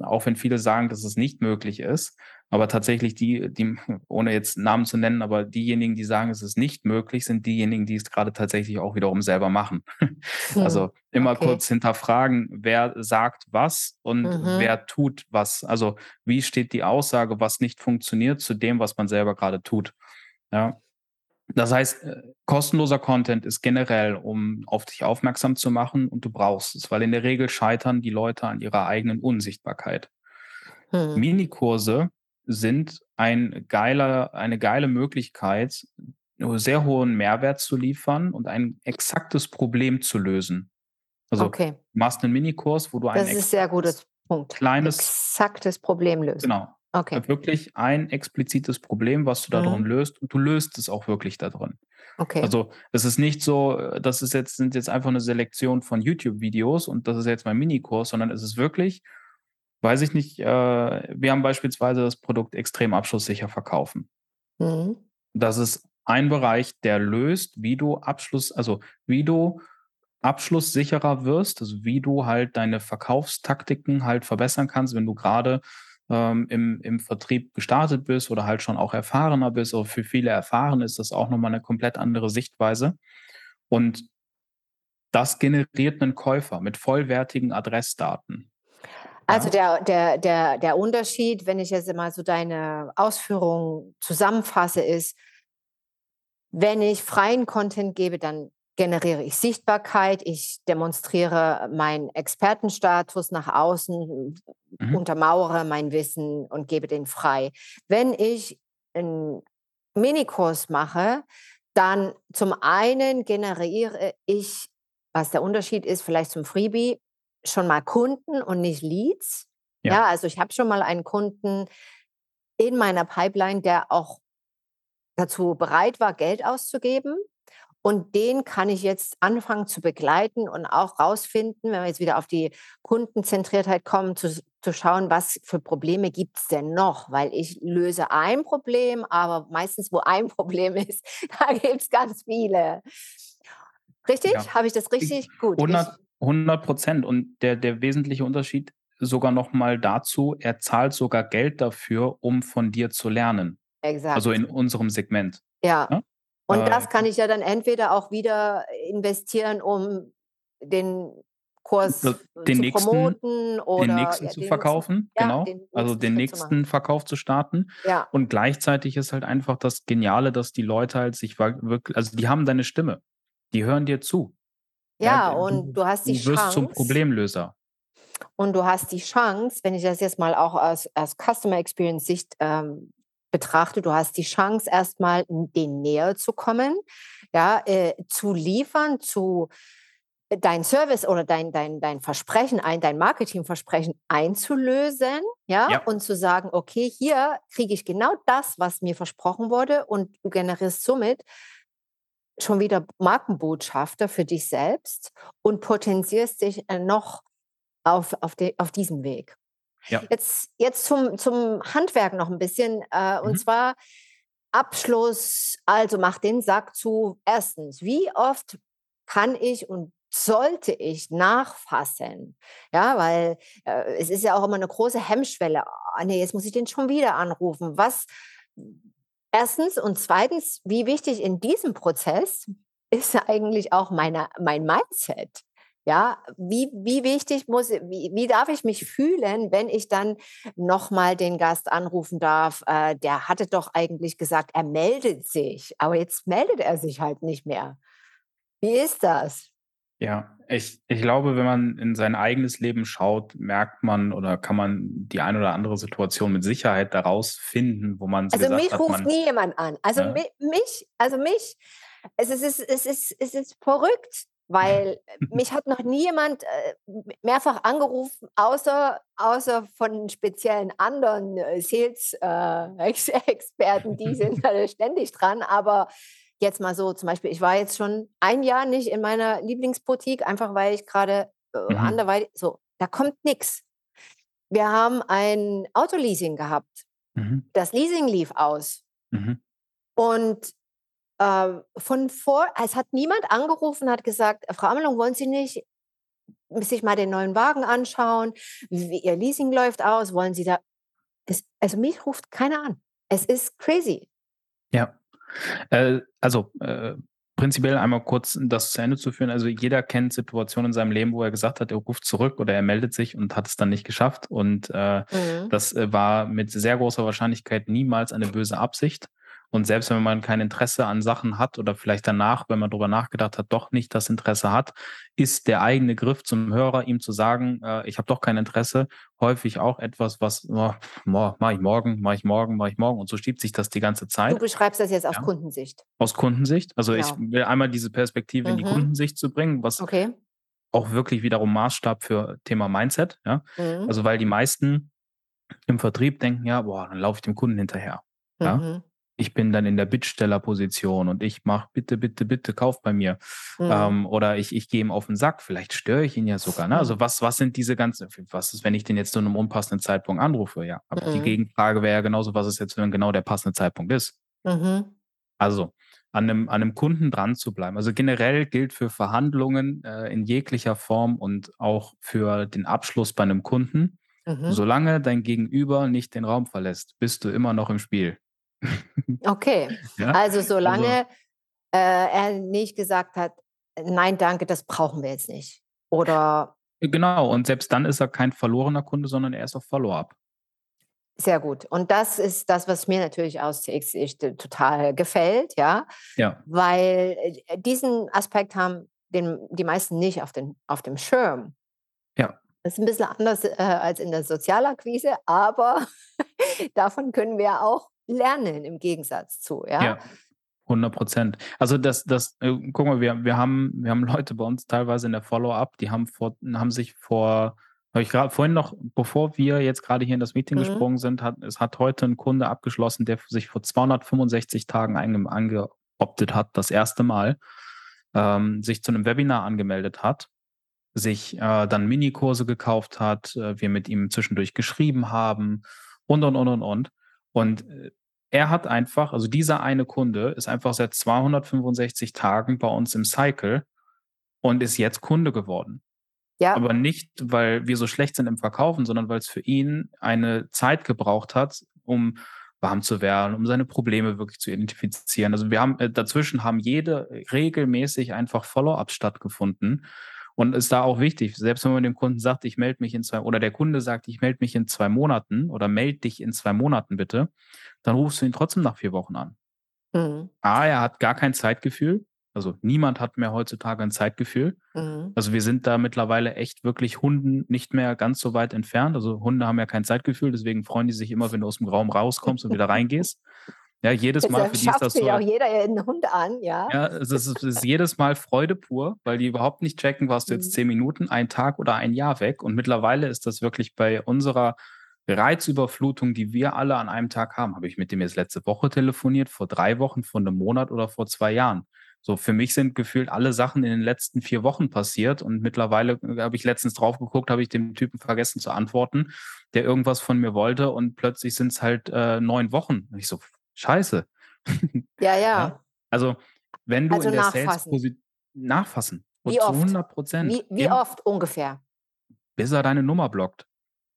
auch wenn viele sagen, dass es nicht möglich ist. Aber tatsächlich die, die, ohne jetzt Namen zu nennen, aber diejenigen, die sagen, es ist nicht möglich, sind diejenigen, die es gerade tatsächlich auch wiederum selber machen. Hm. Also immer okay. kurz hinterfragen, wer sagt was und mhm. wer tut was. Also wie steht die Aussage, was nicht funktioniert, zu dem, was man selber gerade tut. Ja. Das heißt, äh, kostenloser Content ist generell, um auf dich aufmerksam zu machen und du brauchst es, weil in der Regel scheitern die Leute an ihrer eigenen Unsichtbarkeit. Hm. Minikurse sind ein geiler, eine geile Möglichkeit, sehr hohen Mehrwert zu liefern und ein exaktes Problem zu lösen. Also okay. du machst einen Minikurs, wo du ein das ist sehr gutes Punkt. kleines exaktes Problem löst. Genau. Okay. Wirklich ein explizites Problem, was du da drin mhm. löst und du löst es auch wirklich da drin. Okay. Also es ist nicht so, das ist jetzt sind jetzt einfach eine Selektion von YouTube-Videos und das ist jetzt mein Minikurs, sondern es ist wirklich weiß ich nicht, äh, wir haben beispielsweise das Produkt extrem abschlusssicher verkaufen. Mhm. Das ist ein Bereich, der löst, wie du Abschluss, also wie du abschlusssicherer wirst, also wie du halt deine Verkaufstaktiken halt verbessern kannst, wenn du gerade ähm, im, im Vertrieb gestartet bist oder halt schon auch erfahrener bist. Aber für viele Erfahren ist das auch nochmal eine komplett andere Sichtweise. Und das generiert einen Käufer mit vollwertigen Adressdaten. Also der, der, der, der Unterschied, wenn ich jetzt mal so deine Ausführungen zusammenfasse, ist, wenn ich freien Content gebe, dann generiere ich Sichtbarkeit, ich demonstriere meinen Expertenstatus nach außen, mhm. untermauere mein Wissen und gebe den frei. Wenn ich einen Minikurs mache, dann zum einen generiere ich, was der Unterschied ist, vielleicht zum Freebie, schon mal Kunden und nicht Leads. Ja, ja also ich habe schon mal einen Kunden in meiner Pipeline, der auch dazu bereit war, Geld auszugeben. Und den kann ich jetzt anfangen zu begleiten und auch rausfinden, wenn wir jetzt wieder auf die Kundenzentriertheit kommen, zu, zu schauen, was für Probleme gibt es denn noch? Weil ich löse ein Problem, aber meistens, wo ein Problem ist, da gibt es ganz viele. Richtig? Ja. Habe ich das richtig? Gut. 100 Prozent. Und der, der wesentliche Unterschied sogar noch mal dazu, er zahlt sogar Geld dafür, um von dir zu lernen. Exakt. Also in unserem Segment. Ja. ja? Und äh, das kann ich ja dann entweder auch wieder investieren, um den Kurs den zu nächsten, promoten oder den nächsten ja, zu verkaufen, ja, genau. Den also den nächsten Verkauf zu starten. Ja. Und gleichzeitig ist halt einfach das Geniale, dass die Leute halt sich wirklich, also die haben deine Stimme, die hören dir zu. Ja, und du, hast die du wirst Chance. zum Problemlöser. Und du hast die Chance, wenn ich das jetzt mal auch aus, aus Customer Experience Sicht ähm, betrachte, du hast die Chance, erstmal den näher zu kommen, ja, äh, zu liefern, zu äh, dein Service oder dein, dein, dein Versprechen, ein, dein Marketingversprechen einzulösen, ja, ja, und zu sagen, okay, hier kriege ich genau das, was mir versprochen wurde und du generierst somit schon wieder Markenbotschafter für dich selbst und potenzierst dich äh, noch auf, auf, de, auf diesem Weg. Ja. Jetzt, jetzt zum, zum Handwerk noch ein bisschen. Äh, mhm. Und zwar Abschluss, also mach den Sack zu. Erstens, wie oft kann ich und sollte ich nachfassen? Ja, weil äh, es ist ja auch immer eine große Hemmschwelle. Oh, nee, jetzt muss ich den schon wieder anrufen. Was? Erstens und zweitens, wie wichtig in diesem Prozess ist eigentlich auch meine, mein Mindset? Ja, wie, wie wichtig muss, wie, wie darf ich mich fühlen, wenn ich dann nochmal den Gast anrufen darf? Äh, der hatte doch eigentlich gesagt, er meldet sich, aber jetzt meldet er sich halt nicht mehr. Wie ist das? Ja, ich, ich glaube, wenn man in sein eigenes Leben schaut, merkt man oder kann man die eine oder andere Situation mit Sicherheit daraus finden, wo man Also mich hat, ruft nie jemand an. Also ja. mich, also mich, es ist, es ist, es ist, es ist verrückt weil mich hat noch nie jemand äh, mehrfach angerufen, außer, außer von speziellen anderen äh, Sales-Experten, die sind ständig dran. Aber jetzt mal so, zum Beispiel, ich war jetzt schon ein Jahr nicht in meiner Lieblingsboutique, einfach weil ich gerade äh, mhm. anderweitig, so, da kommt nichts. Wir haben ein Autoleasing gehabt. Mhm. Das Leasing lief aus. Mhm. Und äh, von vor, es hat niemand angerufen, hat gesagt, Frau Amelung, wollen Sie nicht sich mal den neuen Wagen anschauen? Wie Ihr Leasing läuft aus? Wollen Sie da? Es, also mich ruft keiner an. Es ist crazy. Ja. Äh, also äh, prinzipiell einmal kurz das zu Ende zu führen. Also jeder kennt Situationen in seinem Leben, wo er gesagt hat, er ruft zurück oder er meldet sich und hat es dann nicht geschafft. Und äh, mhm. das äh, war mit sehr großer Wahrscheinlichkeit niemals eine böse Absicht. Und selbst wenn man kein Interesse an Sachen hat oder vielleicht danach, wenn man darüber nachgedacht hat, doch nicht das Interesse hat, ist der eigene Griff zum Hörer, ihm zu sagen, äh, ich habe doch kein Interesse, häufig auch etwas, was oh, mache ich morgen, mache ich morgen, mache ich morgen. Und so schiebt sich das die ganze Zeit. Du beschreibst das jetzt aus ja. Kundensicht. Aus Kundensicht. Also genau. ich will einmal diese Perspektive mhm. in die mhm. Kundensicht zu bringen, was okay. auch wirklich wiederum Maßstab für Thema Mindset. Ja? Mhm. Also weil die meisten im Vertrieb denken, ja, boah, dann laufe ich dem Kunden hinterher. Ja? Mhm ich bin dann in der Bittstellerposition und ich mache bitte, bitte, bitte, kauf bei mir. Mhm. Ähm, oder ich, ich gehe ihm auf den Sack, vielleicht störe ich ihn ja sogar. Ne? Also mhm. was, was sind diese ganzen, was ist, wenn ich den jetzt zu einem unpassenden Zeitpunkt anrufe? Ja, aber mhm. die Gegenfrage wäre ja genauso, was ist jetzt, wenn genau der passende Zeitpunkt ist? Mhm. Also an einem, an einem Kunden dran zu bleiben. Also generell gilt für Verhandlungen äh, in jeglicher Form und auch für den Abschluss bei einem Kunden, mhm. solange dein Gegenüber nicht den Raum verlässt, bist du immer noch im Spiel. Okay, ja? also solange also, äh, er nicht gesagt hat, nein, danke, das brauchen wir jetzt nicht. Oder Genau, und selbst dann ist er kein verlorener Kunde, sondern er ist auf Follow-up. Sehr gut. Und das ist das, was mir natürlich aus TX total gefällt, ja. Ja. Weil äh, diesen Aspekt haben den, die meisten nicht auf, den, auf dem Schirm. Ja. Das ist ein bisschen anders äh, als in der Sozialakquise, aber davon können wir auch lernen im Gegensatz zu, ja. ja. 100 Prozent. Also das, das, äh, guck mal, wir, wir haben, wir haben Leute bei uns teilweise in der Follow-up, die haben vor, haben sich vor, habe ich gerade vorhin noch, bevor wir jetzt gerade hier in das Meeting mhm. gesprungen sind, hat, es hat heute ein Kunde abgeschlossen, der sich vor 265 Tagen angeoptet hat, das erste Mal, ähm, sich zu einem Webinar angemeldet hat sich äh, dann Minikurse gekauft hat, äh, wir mit ihm zwischendurch geschrieben haben und, und, und, und, und. Und äh, er hat einfach, also dieser eine Kunde ist einfach seit 265 Tagen bei uns im Cycle und ist jetzt Kunde geworden. Ja. Aber nicht, weil wir so schlecht sind im Verkaufen, sondern weil es für ihn eine Zeit gebraucht hat, um warm zu werden, um seine Probleme wirklich zu identifizieren. Also wir haben äh, dazwischen haben jede regelmäßig einfach Follow-ups stattgefunden. Und ist da auch wichtig, selbst wenn man dem Kunden sagt, ich melde mich in zwei, oder der Kunde sagt, ich melde mich in zwei Monaten oder melde dich in zwei Monaten bitte, dann rufst du ihn trotzdem nach vier Wochen an. Mhm. A, er hat gar kein Zeitgefühl. Also niemand hat mehr heutzutage ein Zeitgefühl. Mhm. Also wir sind da mittlerweile echt wirklich Hunden nicht mehr ganz so weit entfernt. Also Hunde haben ja kein Zeitgefühl, deswegen freuen die sich immer, wenn du aus dem Raum rauskommst und wieder reingehst. Ja, jedes Mal für die ist das so. auch jeder einen Hund an, ja. Ja, es ist, es ist jedes Mal Freude pur, weil die überhaupt nicht checken, warst du jetzt mhm. zehn Minuten, ein Tag oder ein Jahr weg. Und mittlerweile ist das wirklich bei unserer Reizüberflutung, die wir alle an einem Tag haben. Habe ich mit dem jetzt letzte Woche telefoniert, vor drei Wochen, vor einem Monat oder vor zwei Jahren. So, für mich sind gefühlt alle Sachen in den letzten vier Wochen passiert und mittlerweile äh, habe ich letztens drauf geguckt, habe ich dem Typen vergessen zu antworten, der irgendwas von mir wollte und plötzlich sind es halt äh, neun Wochen. Und ich so, scheiße. Ja, ja. ja? Also, wenn du also in der Sales-Position nachfassen. Wie oft? 100 Prozent. Wie, wie oft ungefähr? Bis er deine Nummer blockt.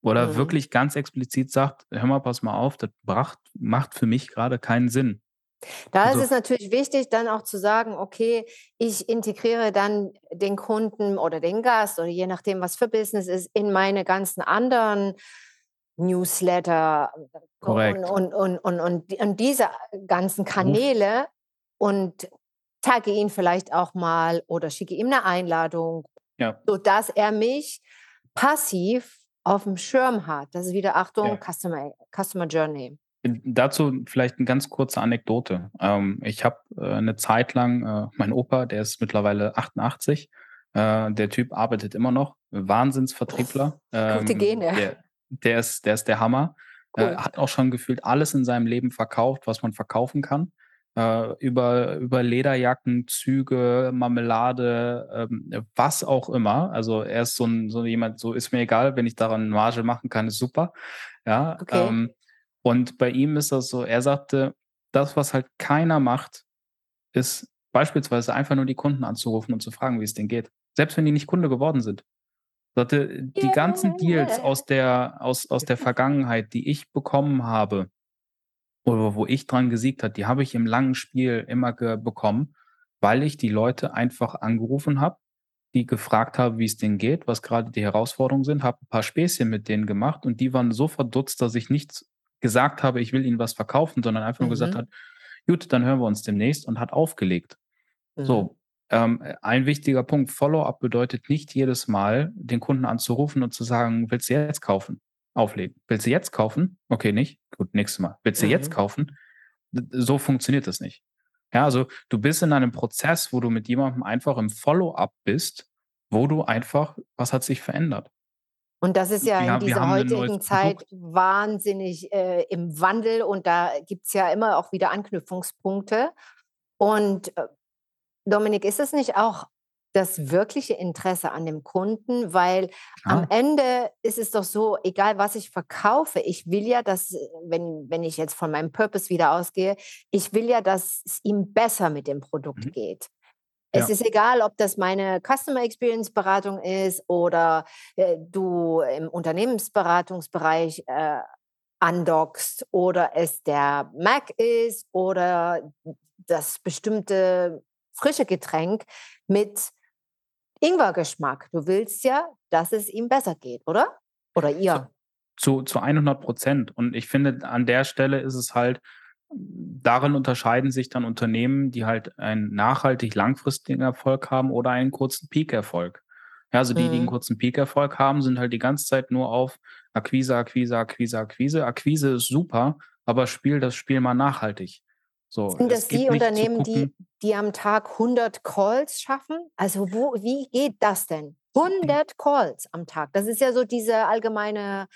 Oder mhm. wirklich ganz explizit sagt, hör mal, pass mal auf, das macht, macht für mich gerade keinen Sinn. Da also, ist es natürlich wichtig, dann auch zu sagen, okay, ich integriere dann den Kunden oder den Gast oder je nachdem, was für Business ist, in meine ganzen anderen Newsletter Korrekt. Und, und, und, und, und diese ganzen Kanäle und tagge ihn vielleicht auch mal oder schicke ihm eine Einladung, ja. sodass er mich passiv auf dem Schirm hat. Das ist wieder Achtung, ja. Customer, Customer Journey. Dazu vielleicht eine ganz kurze Anekdote. Ähm, ich habe äh, eine Zeit lang, äh, mein Opa, der ist mittlerweile 88, äh, der Typ arbeitet immer noch, Wahnsinnsvertriebler. Gute ähm, Gene. Der, der ist, der ist der Hammer. Cool. Äh, hat auch schon gefühlt alles in seinem Leben verkauft, was man verkaufen kann. Äh, über, über Lederjacken, Züge, Marmelade, ähm, was auch immer. Also er ist so, ein, so jemand, so ist mir egal, wenn ich daran Marge machen kann, ist super. Ja. Okay. Ähm, und bei ihm ist das so, er sagte, das, was halt keiner macht, ist beispielsweise einfach nur die Kunden anzurufen und zu fragen, wie es denen geht. Selbst wenn die nicht Kunde geworden sind. Sagte, die yeah. ganzen Deals aus der, aus, aus der Vergangenheit, die ich bekommen habe, oder wo ich dran gesiegt habe, die habe ich im langen Spiel immer bekommen, weil ich die Leute einfach angerufen habe, die gefragt habe, wie es denen geht, was gerade die Herausforderungen sind, habe ein paar Späßchen mit denen gemacht und die waren so verdutzt, dass ich nicht gesagt habe, ich will ihnen was verkaufen, sondern einfach nur gesagt mhm. hat, gut, dann hören wir uns demnächst und hat aufgelegt. Mhm. So, ähm, ein wichtiger Punkt, Follow-up bedeutet nicht jedes Mal, den Kunden anzurufen und zu sagen, willst du jetzt kaufen? Auflegen. Willst du jetzt kaufen? Okay, nicht? Gut, nächstes Mal. Willst du mhm. jetzt kaufen? So funktioniert das nicht. Ja, also du bist in einem Prozess, wo du mit jemandem einfach im Follow-up bist, wo du einfach, was hat sich verändert? Und das ist ja wir, in dieser heutigen Zeit wahnsinnig äh, im Wandel und da gibt es ja immer auch wieder Anknüpfungspunkte. Und äh, Dominik, ist es nicht auch das wirkliche Interesse an dem Kunden, weil ah. am Ende ist es doch so, egal was ich verkaufe, ich will ja, dass, wenn, wenn ich jetzt von meinem Purpose wieder ausgehe, ich will ja, dass es ihm besser mit dem Produkt mhm. geht. Es ja. ist egal, ob das meine Customer Experience Beratung ist oder äh, du im Unternehmensberatungsbereich äh, andockst oder es der Mac ist oder das bestimmte frische Getränk mit Ingwergeschmack. Du willst ja, dass es ihm besser geht, oder? Oder ihr? zu, zu 100 Prozent. Und ich finde, an der Stelle ist es halt, darin unterscheiden sich dann Unternehmen, die halt einen nachhaltig langfristigen Erfolg haben oder einen kurzen Peak-Erfolg. Ja, also die, die einen mhm. kurzen Peak-Erfolg haben, sind halt die ganze Zeit nur auf Akquise, Akquise, Akquise, Akquise. Akquise ist super, aber spiel das Spiel mal nachhaltig. So, Sind das die Unternehmen, die, die am Tag 100 Calls schaffen? Also wo, wie geht das denn? 100 Calls am Tag. Das ist ja so diese allgemeine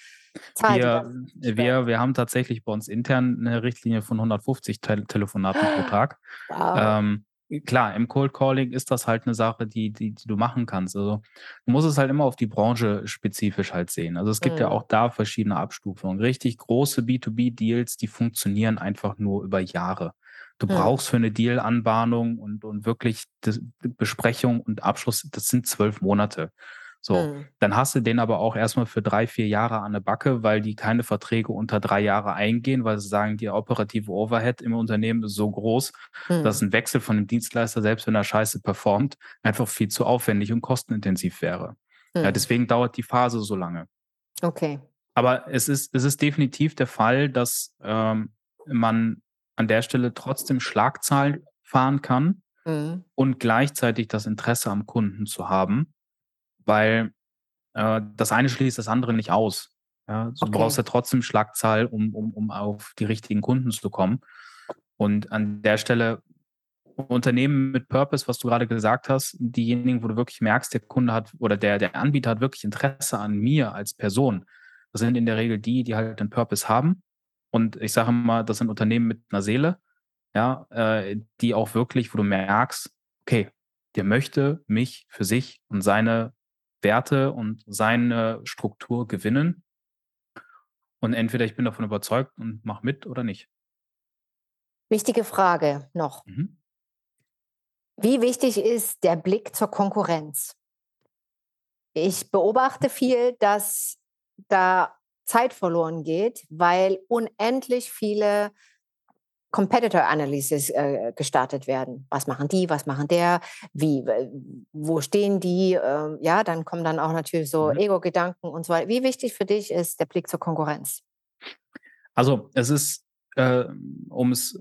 Zahl. Wir, wir, wir haben tatsächlich bei uns intern eine Richtlinie von 150 Te Telefonaten pro Tag. Wow. Ähm, klar, im Cold Calling ist das halt eine Sache, die, die, die, du machen kannst. Also du musst es halt immer auf die Branche spezifisch halt sehen. Also es gibt mhm. ja auch da verschiedene Abstufungen. Richtig große B2B-Deals, die funktionieren einfach nur über Jahre. Du mhm. brauchst für eine Deal-Anbahnung und, und wirklich Besprechung und Abschluss, das sind zwölf Monate. So, mhm. dann hast du den aber auch erstmal für drei, vier Jahre an der Backe, weil die keine Verträge unter drei Jahre eingehen, weil sie sagen, die operative Overhead im Unternehmen ist so groß, mhm. dass ein Wechsel von dem Dienstleister, selbst wenn er scheiße performt, einfach viel zu aufwendig und kostenintensiv wäre. Mhm. Ja, deswegen dauert die Phase so lange. Okay. Aber es ist, es ist definitiv der Fall, dass ähm, man an der Stelle trotzdem Schlagzahlen fahren kann mhm. und gleichzeitig das Interesse am Kunden zu haben, weil äh, das eine schließt das andere nicht aus. Ja, also okay. Du brauchst ja trotzdem Schlagzahl, um, um, um auf die richtigen Kunden zu kommen. Und an der Stelle Unternehmen mit Purpose, was du gerade gesagt hast, diejenigen, wo du wirklich merkst, der Kunde hat oder der, der Anbieter hat wirklich Interesse an mir als Person. Das sind in der Regel die, die halt einen Purpose haben und ich sage mal, das sind Unternehmen mit einer Seele, ja, äh, die auch wirklich, wo du merkst, okay, der möchte mich für sich und seine Werte und seine Struktur gewinnen. Und entweder ich bin davon überzeugt und mache mit oder nicht. Wichtige Frage noch. Mhm. Wie wichtig ist der Blick zur Konkurrenz? Ich beobachte viel, dass da Zeit verloren geht, weil unendlich viele Competitor Analysis äh, gestartet werden. Was machen die, was machen der, wie, wo stehen die? Äh, ja, dann kommen dann auch natürlich so mhm. Ego-Gedanken und so weiter. Wie wichtig für dich ist der Blick zur Konkurrenz? Also es ist, äh, um es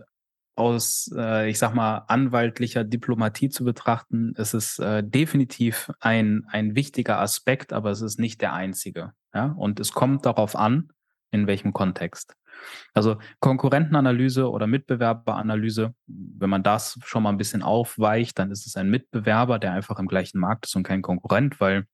aus, äh, ich sag mal, anwaltlicher Diplomatie zu betrachten, es ist äh, definitiv ein, ein wichtiger Aspekt, aber es ist nicht der einzige. Ja? Und es kommt darauf an, in welchem Kontext. Also Konkurrentenanalyse oder Mitbewerberanalyse, wenn man das schon mal ein bisschen aufweicht, dann ist es ein Mitbewerber, der einfach im gleichen Markt ist und kein Konkurrent, weil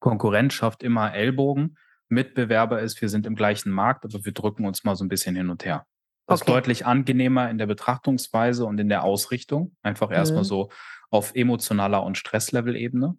Konkurrent schafft immer Ellbogen. Mitbewerber ist, wir sind im gleichen Markt, aber wir drücken uns mal so ein bisschen hin und her. Das okay. ist deutlich angenehmer in der Betrachtungsweise und in der Ausrichtung. Einfach erstmal mhm. so auf emotionaler und Stresslevel-Ebene.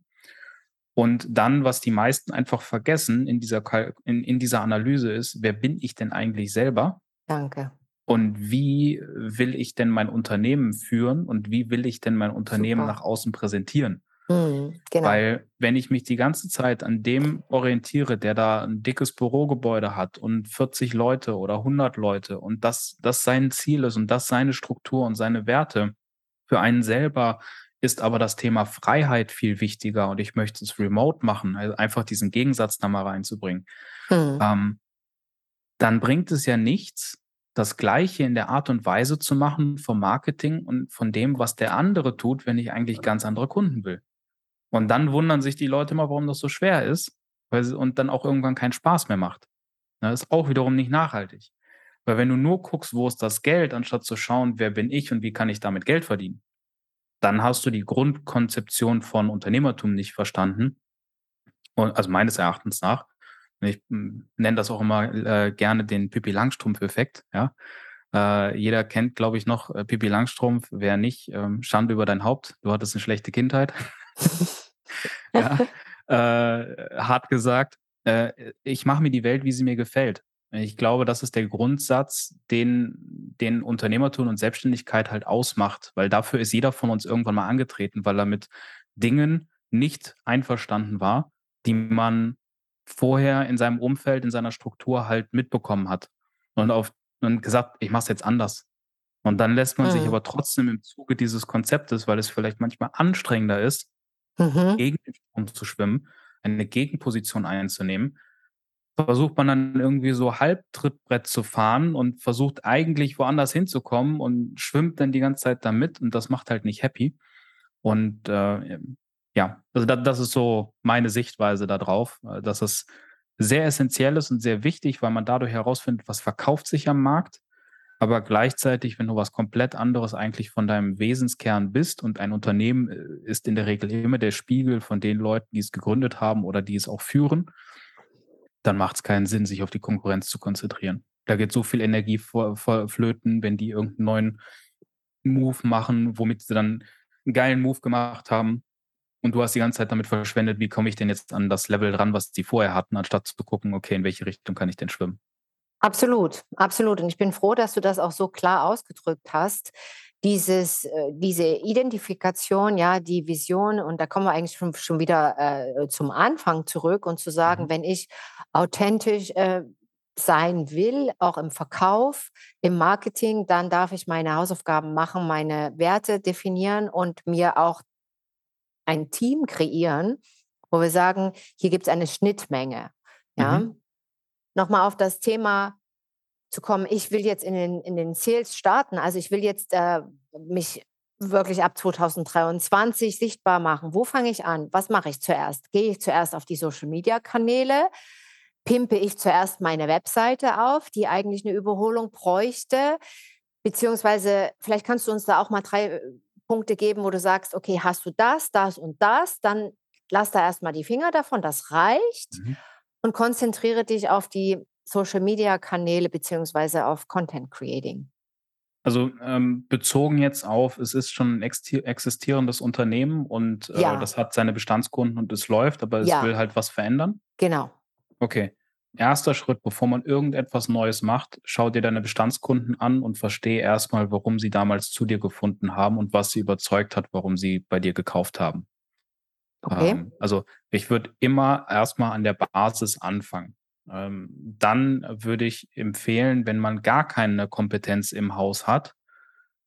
Und dann, was die meisten einfach vergessen in dieser, in, in dieser Analyse ist, wer bin ich denn eigentlich selber? Danke. Und wie will ich denn mein Unternehmen führen und wie will ich denn mein Unternehmen Super. nach außen präsentieren? Mhm, genau. Weil wenn ich mich die ganze Zeit an dem orientiere, der da ein dickes Bürogebäude hat und 40 Leute oder 100 Leute und das, das sein Ziel ist und das seine Struktur und seine Werte, für einen selber ist aber das Thema Freiheit viel wichtiger und ich möchte es remote machen, also einfach diesen Gegensatz da mal reinzubringen, hm. ähm, dann bringt es ja nichts, das Gleiche in der Art und Weise zu machen vom Marketing und von dem, was der andere tut, wenn ich eigentlich ganz andere Kunden will. Und dann wundern sich die Leute immer, warum das so schwer ist weil und dann auch irgendwann keinen Spaß mehr macht. Das ist auch wiederum nicht nachhaltig. Weil wenn du nur guckst, wo ist das Geld, anstatt zu schauen, wer bin ich und wie kann ich damit Geld verdienen, dann hast du die Grundkonzeption von Unternehmertum nicht verstanden. Und, also meines Erachtens nach. Ich hm, nenne das auch immer äh, gerne den Pippi Langstrumpf-Effekt. Ja? Äh, jeder kennt, glaube ich, noch äh, Pippi Langstrumpf. Wer nicht, ähm, Schande über dein Haupt. Du hattest eine schlechte Kindheit. ja? Äh, hart gesagt. Äh, ich mache mir die Welt, wie sie mir gefällt. Ich glaube, das ist der Grundsatz, den, den Unternehmertum und Selbstständigkeit halt ausmacht, weil dafür ist jeder von uns irgendwann mal angetreten, weil er mit Dingen nicht einverstanden war, die man vorher in seinem Umfeld, in seiner Struktur halt mitbekommen hat und auf und gesagt, ich mache es jetzt anders. Und dann lässt man mhm. sich aber trotzdem im Zuge dieses Konzeptes, weil es vielleicht manchmal anstrengender ist, mhm. gegen den Strom zu schwimmen, eine Gegenposition einzunehmen, versucht man dann irgendwie so Halbtrittbrett zu fahren und versucht eigentlich woanders hinzukommen und schwimmt dann die ganze Zeit damit und das macht halt nicht happy. Und äh, ja, also das, das ist so meine Sichtweise darauf, äh, dass es sehr essentiell ist und sehr wichtig, weil man dadurch herausfindet, was verkauft sich am Markt. Aber gleichzeitig, wenn du was komplett anderes eigentlich von deinem Wesenskern bist und ein Unternehmen äh, ist in der Regel immer der Spiegel von den Leuten, die es gegründet haben oder die es auch führen, dann macht es keinen Sinn, sich auf die Konkurrenz zu konzentrieren. Da geht so viel Energie vor, vor flöten, wenn die irgendeinen neuen Move machen, womit sie dann einen geilen Move gemacht haben. Und du hast die ganze Zeit damit verschwendet, wie komme ich denn jetzt an das Level dran, was sie vorher hatten, anstatt zu gucken, okay, in welche Richtung kann ich denn schwimmen? Absolut, absolut. Und ich bin froh, dass du das auch so klar ausgedrückt hast. Dieses, äh, diese Identifikation, ja, die Vision, und da kommen wir eigentlich schon, schon wieder äh, zum Anfang zurück und zu sagen, mhm. wenn ich authentisch äh, sein will, auch im Verkauf, im Marketing, dann darf ich meine Hausaufgaben machen, meine Werte definieren und mir auch ein Team kreieren, wo wir sagen, hier gibt es eine Schnittmenge. Ja. Mhm. Nochmal auf das Thema zu kommen, ich will jetzt in den, in den Sales starten, also ich will jetzt äh, mich wirklich ab 2023 sichtbar machen. Wo fange ich an? Was mache ich zuerst? Gehe ich zuerst auf die Social-Media-Kanäle? Pimpe ich zuerst meine Webseite auf, die eigentlich eine Überholung bräuchte? Beziehungsweise, vielleicht kannst du uns da auch mal drei äh, Punkte geben, wo du sagst, okay, hast du das, das und das, dann lass da erstmal die Finger davon, das reicht mhm. und konzentriere dich auf die Social Media Kanäle beziehungsweise auf Content Creating. Also ähm, bezogen jetzt auf, es ist schon ein existierendes Unternehmen und äh, ja. das hat seine Bestandskunden und es läuft, aber es ja. will halt was verändern. Genau. Okay erster Schritt, bevor man irgendetwas Neues macht, schau dir deine Bestandskunden an und verstehe erstmal, warum sie damals zu dir gefunden haben und was sie überzeugt hat, warum sie bei dir gekauft haben. Okay. Ähm, also ich würde immer erstmal an der Basis anfangen. Ähm, dann würde ich empfehlen, wenn man gar keine Kompetenz im Haus hat,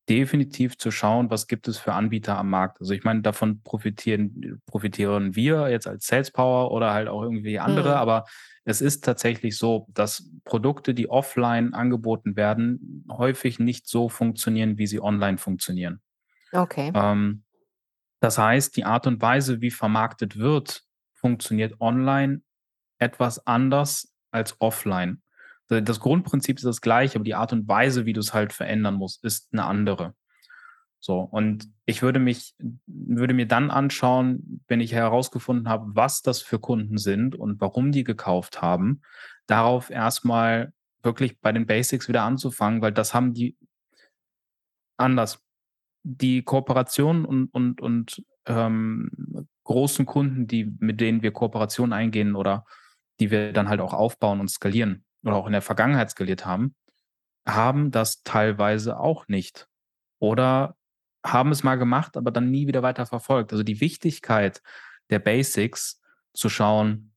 definitiv zu schauen, was gibt es für Anbieter am Markt. Also ich meine, davon profitieren, profitieren wir jetzt als Sales Power oder halt auch irgendwie andere, mhm. aber es ist tatsächlich so, dass Produkte, die offline angeboten werden, häufig nicht so funktionieren, wie sie online funktionieren. Okay. Ähm, das heißt, die Art und Weise, wie vermarktet wird, funktioniert online etwas anders als offline. Das Grundprinzip ist das gleiche, aber die Art und Weise, wie du es halt verändern musst, ist eine andere. So, und ich würde mich, würde mir dann anschauen, wenn ich herausgefunden habe, was das für Kunden sind und warum die gekauft haben, darauf erstmal wirklich bei den Basics wieder anzufangen, weil das haben die anders. Die Kooperationen und, und, und ähm, großen Kunden, die, mit denen wir Kooperationen eingehen oder die wir dann halt auch aufbauen und skalieren oder auch in der Vergangenheit skaliert haben, haben das teilweise auch nicht. Oder haben es mal gemacht, aber dann nie wieder weiter verfolgt. Also die Wichtigkeit der Basics zu schauen,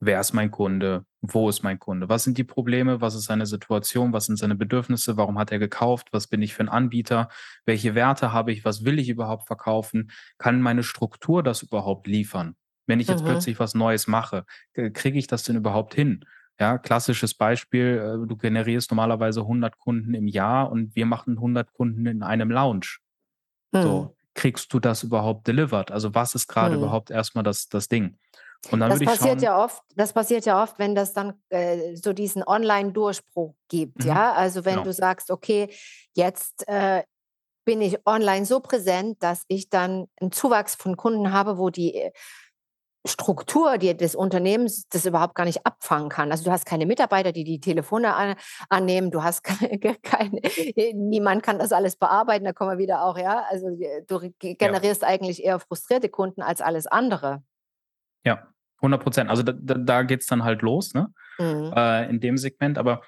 wer ist mein Kunde, wo ist mein Kunde, was sind die Probleme, was ist seine Situation, was sind seine Bedürfnisse, warum hat er gekauft, was bin ich für ein Anbieter, welche Werte habe ich, was will ich überhaupt verkaufen, kann meine Struktur das überhaupt liefern? Wenn ich jetzt mhm. plötzlich was Neues mache, kriege ich das denn überhaupt hin? Ja, klassisches Beispiel, äh, du generierst normalerweise 100 Kunden im Jahr und wir machen 100 Kunden in einem Lounge. Mhm. So, kriegst du das überhaupt delivered? Also was ist gerade mhm. überhaupt erstmal das, das Ding? Und dann das passiert schauen, ja oft, das passiert ja oft, wenn das dann äh, so diesen Online-Durchbruch gibt, mhm. ja. Also wenn genau. du sagst, okay, jetzt äh, bin ich online so präsent, dass ich dann einen Zuwachs von Kunden habe, wo die äh, Struktur die des Unternehmens das überhaupt gar nicht abfangen kann. Also du hast keine Mitarbeiter, die die Telefone an, annehmen, du hast keine, keine, niemand kann das alles bearbeiten, da kommen wir wieder auch, ja, also du generierst ja. eigentlich eher frustrierte Kunden als alles andere. Ja, 100 Prozent. Also da, da, geht es dann halt los, ne? Mhm. Äh, in dem Segment, aber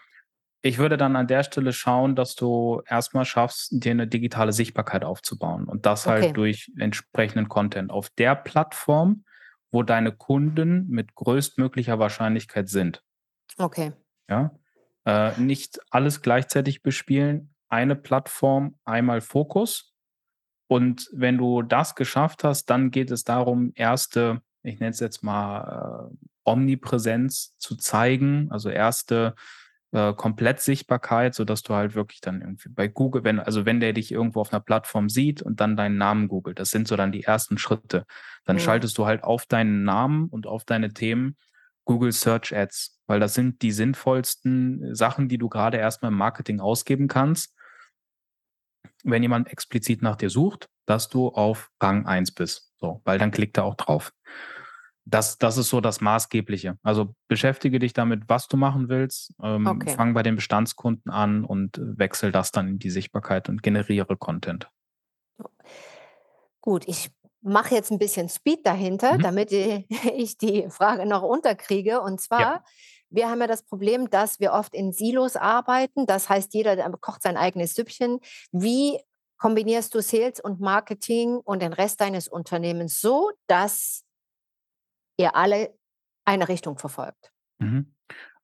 ich würde dann an der Stelle schauen, dass du erstmal schaffst, dir eine digitale Sichtbarkeit aufzubauen und das halt okay. durch entsprechenden Content auf der Plattform, wo deine Kunden mit größtmöglicher Wahrscheinlichkeit sind. Okay. Ja. Äh, nicht alles gleichzeitig bespielen. Eine Plattform, einmal Fokus. Und wenn du das geschafft hast, dann geht es darum, erste, ich nenne es jetzt mal Omnipräsenz zu zeigen, also erste äh, Komplettsichtbarkeit, sodass du halt wirklich dann irgendwie bei Google, wenn, also wenn der dich irgendwo auf einer Plattform sieht und dann deinen Namen googelt, das sind so dann die ersten Schritte. Dann ja. schaltest du halt auf deinen Namen und auf deine Themen Google Search Ads, weil das sind die sinnvollsten Sachen, die du gerade erstmal im Marketing ausgeben kannst. Wenn jemand explizit nach dir sucht, dass du auf Rang 1 bist. So, weil dann klickt er auch drauf das, das ist so das Maßgebliche. Also beschäftige dich damit, was du machen willst. Ähm, okay. Fang bei den Bestandskunden an und wechsel das dann in die Sichtbarkeit und generiere Content. Gut, ich mache jetzt ein bisschen Speed dahinter, mhm. damit ich die Frage noch unterkriege. Und zwar, ja. wir haben ja das Problem, dass wir oft in Silos arbeiten. Das heißt, jeder kocht sein eigenes Süppchen. Wie kombinierst du Sales und Marketing und den Rest deines Unternehmens so, dass ihr alle eine Richtung verfolgt. Mhm.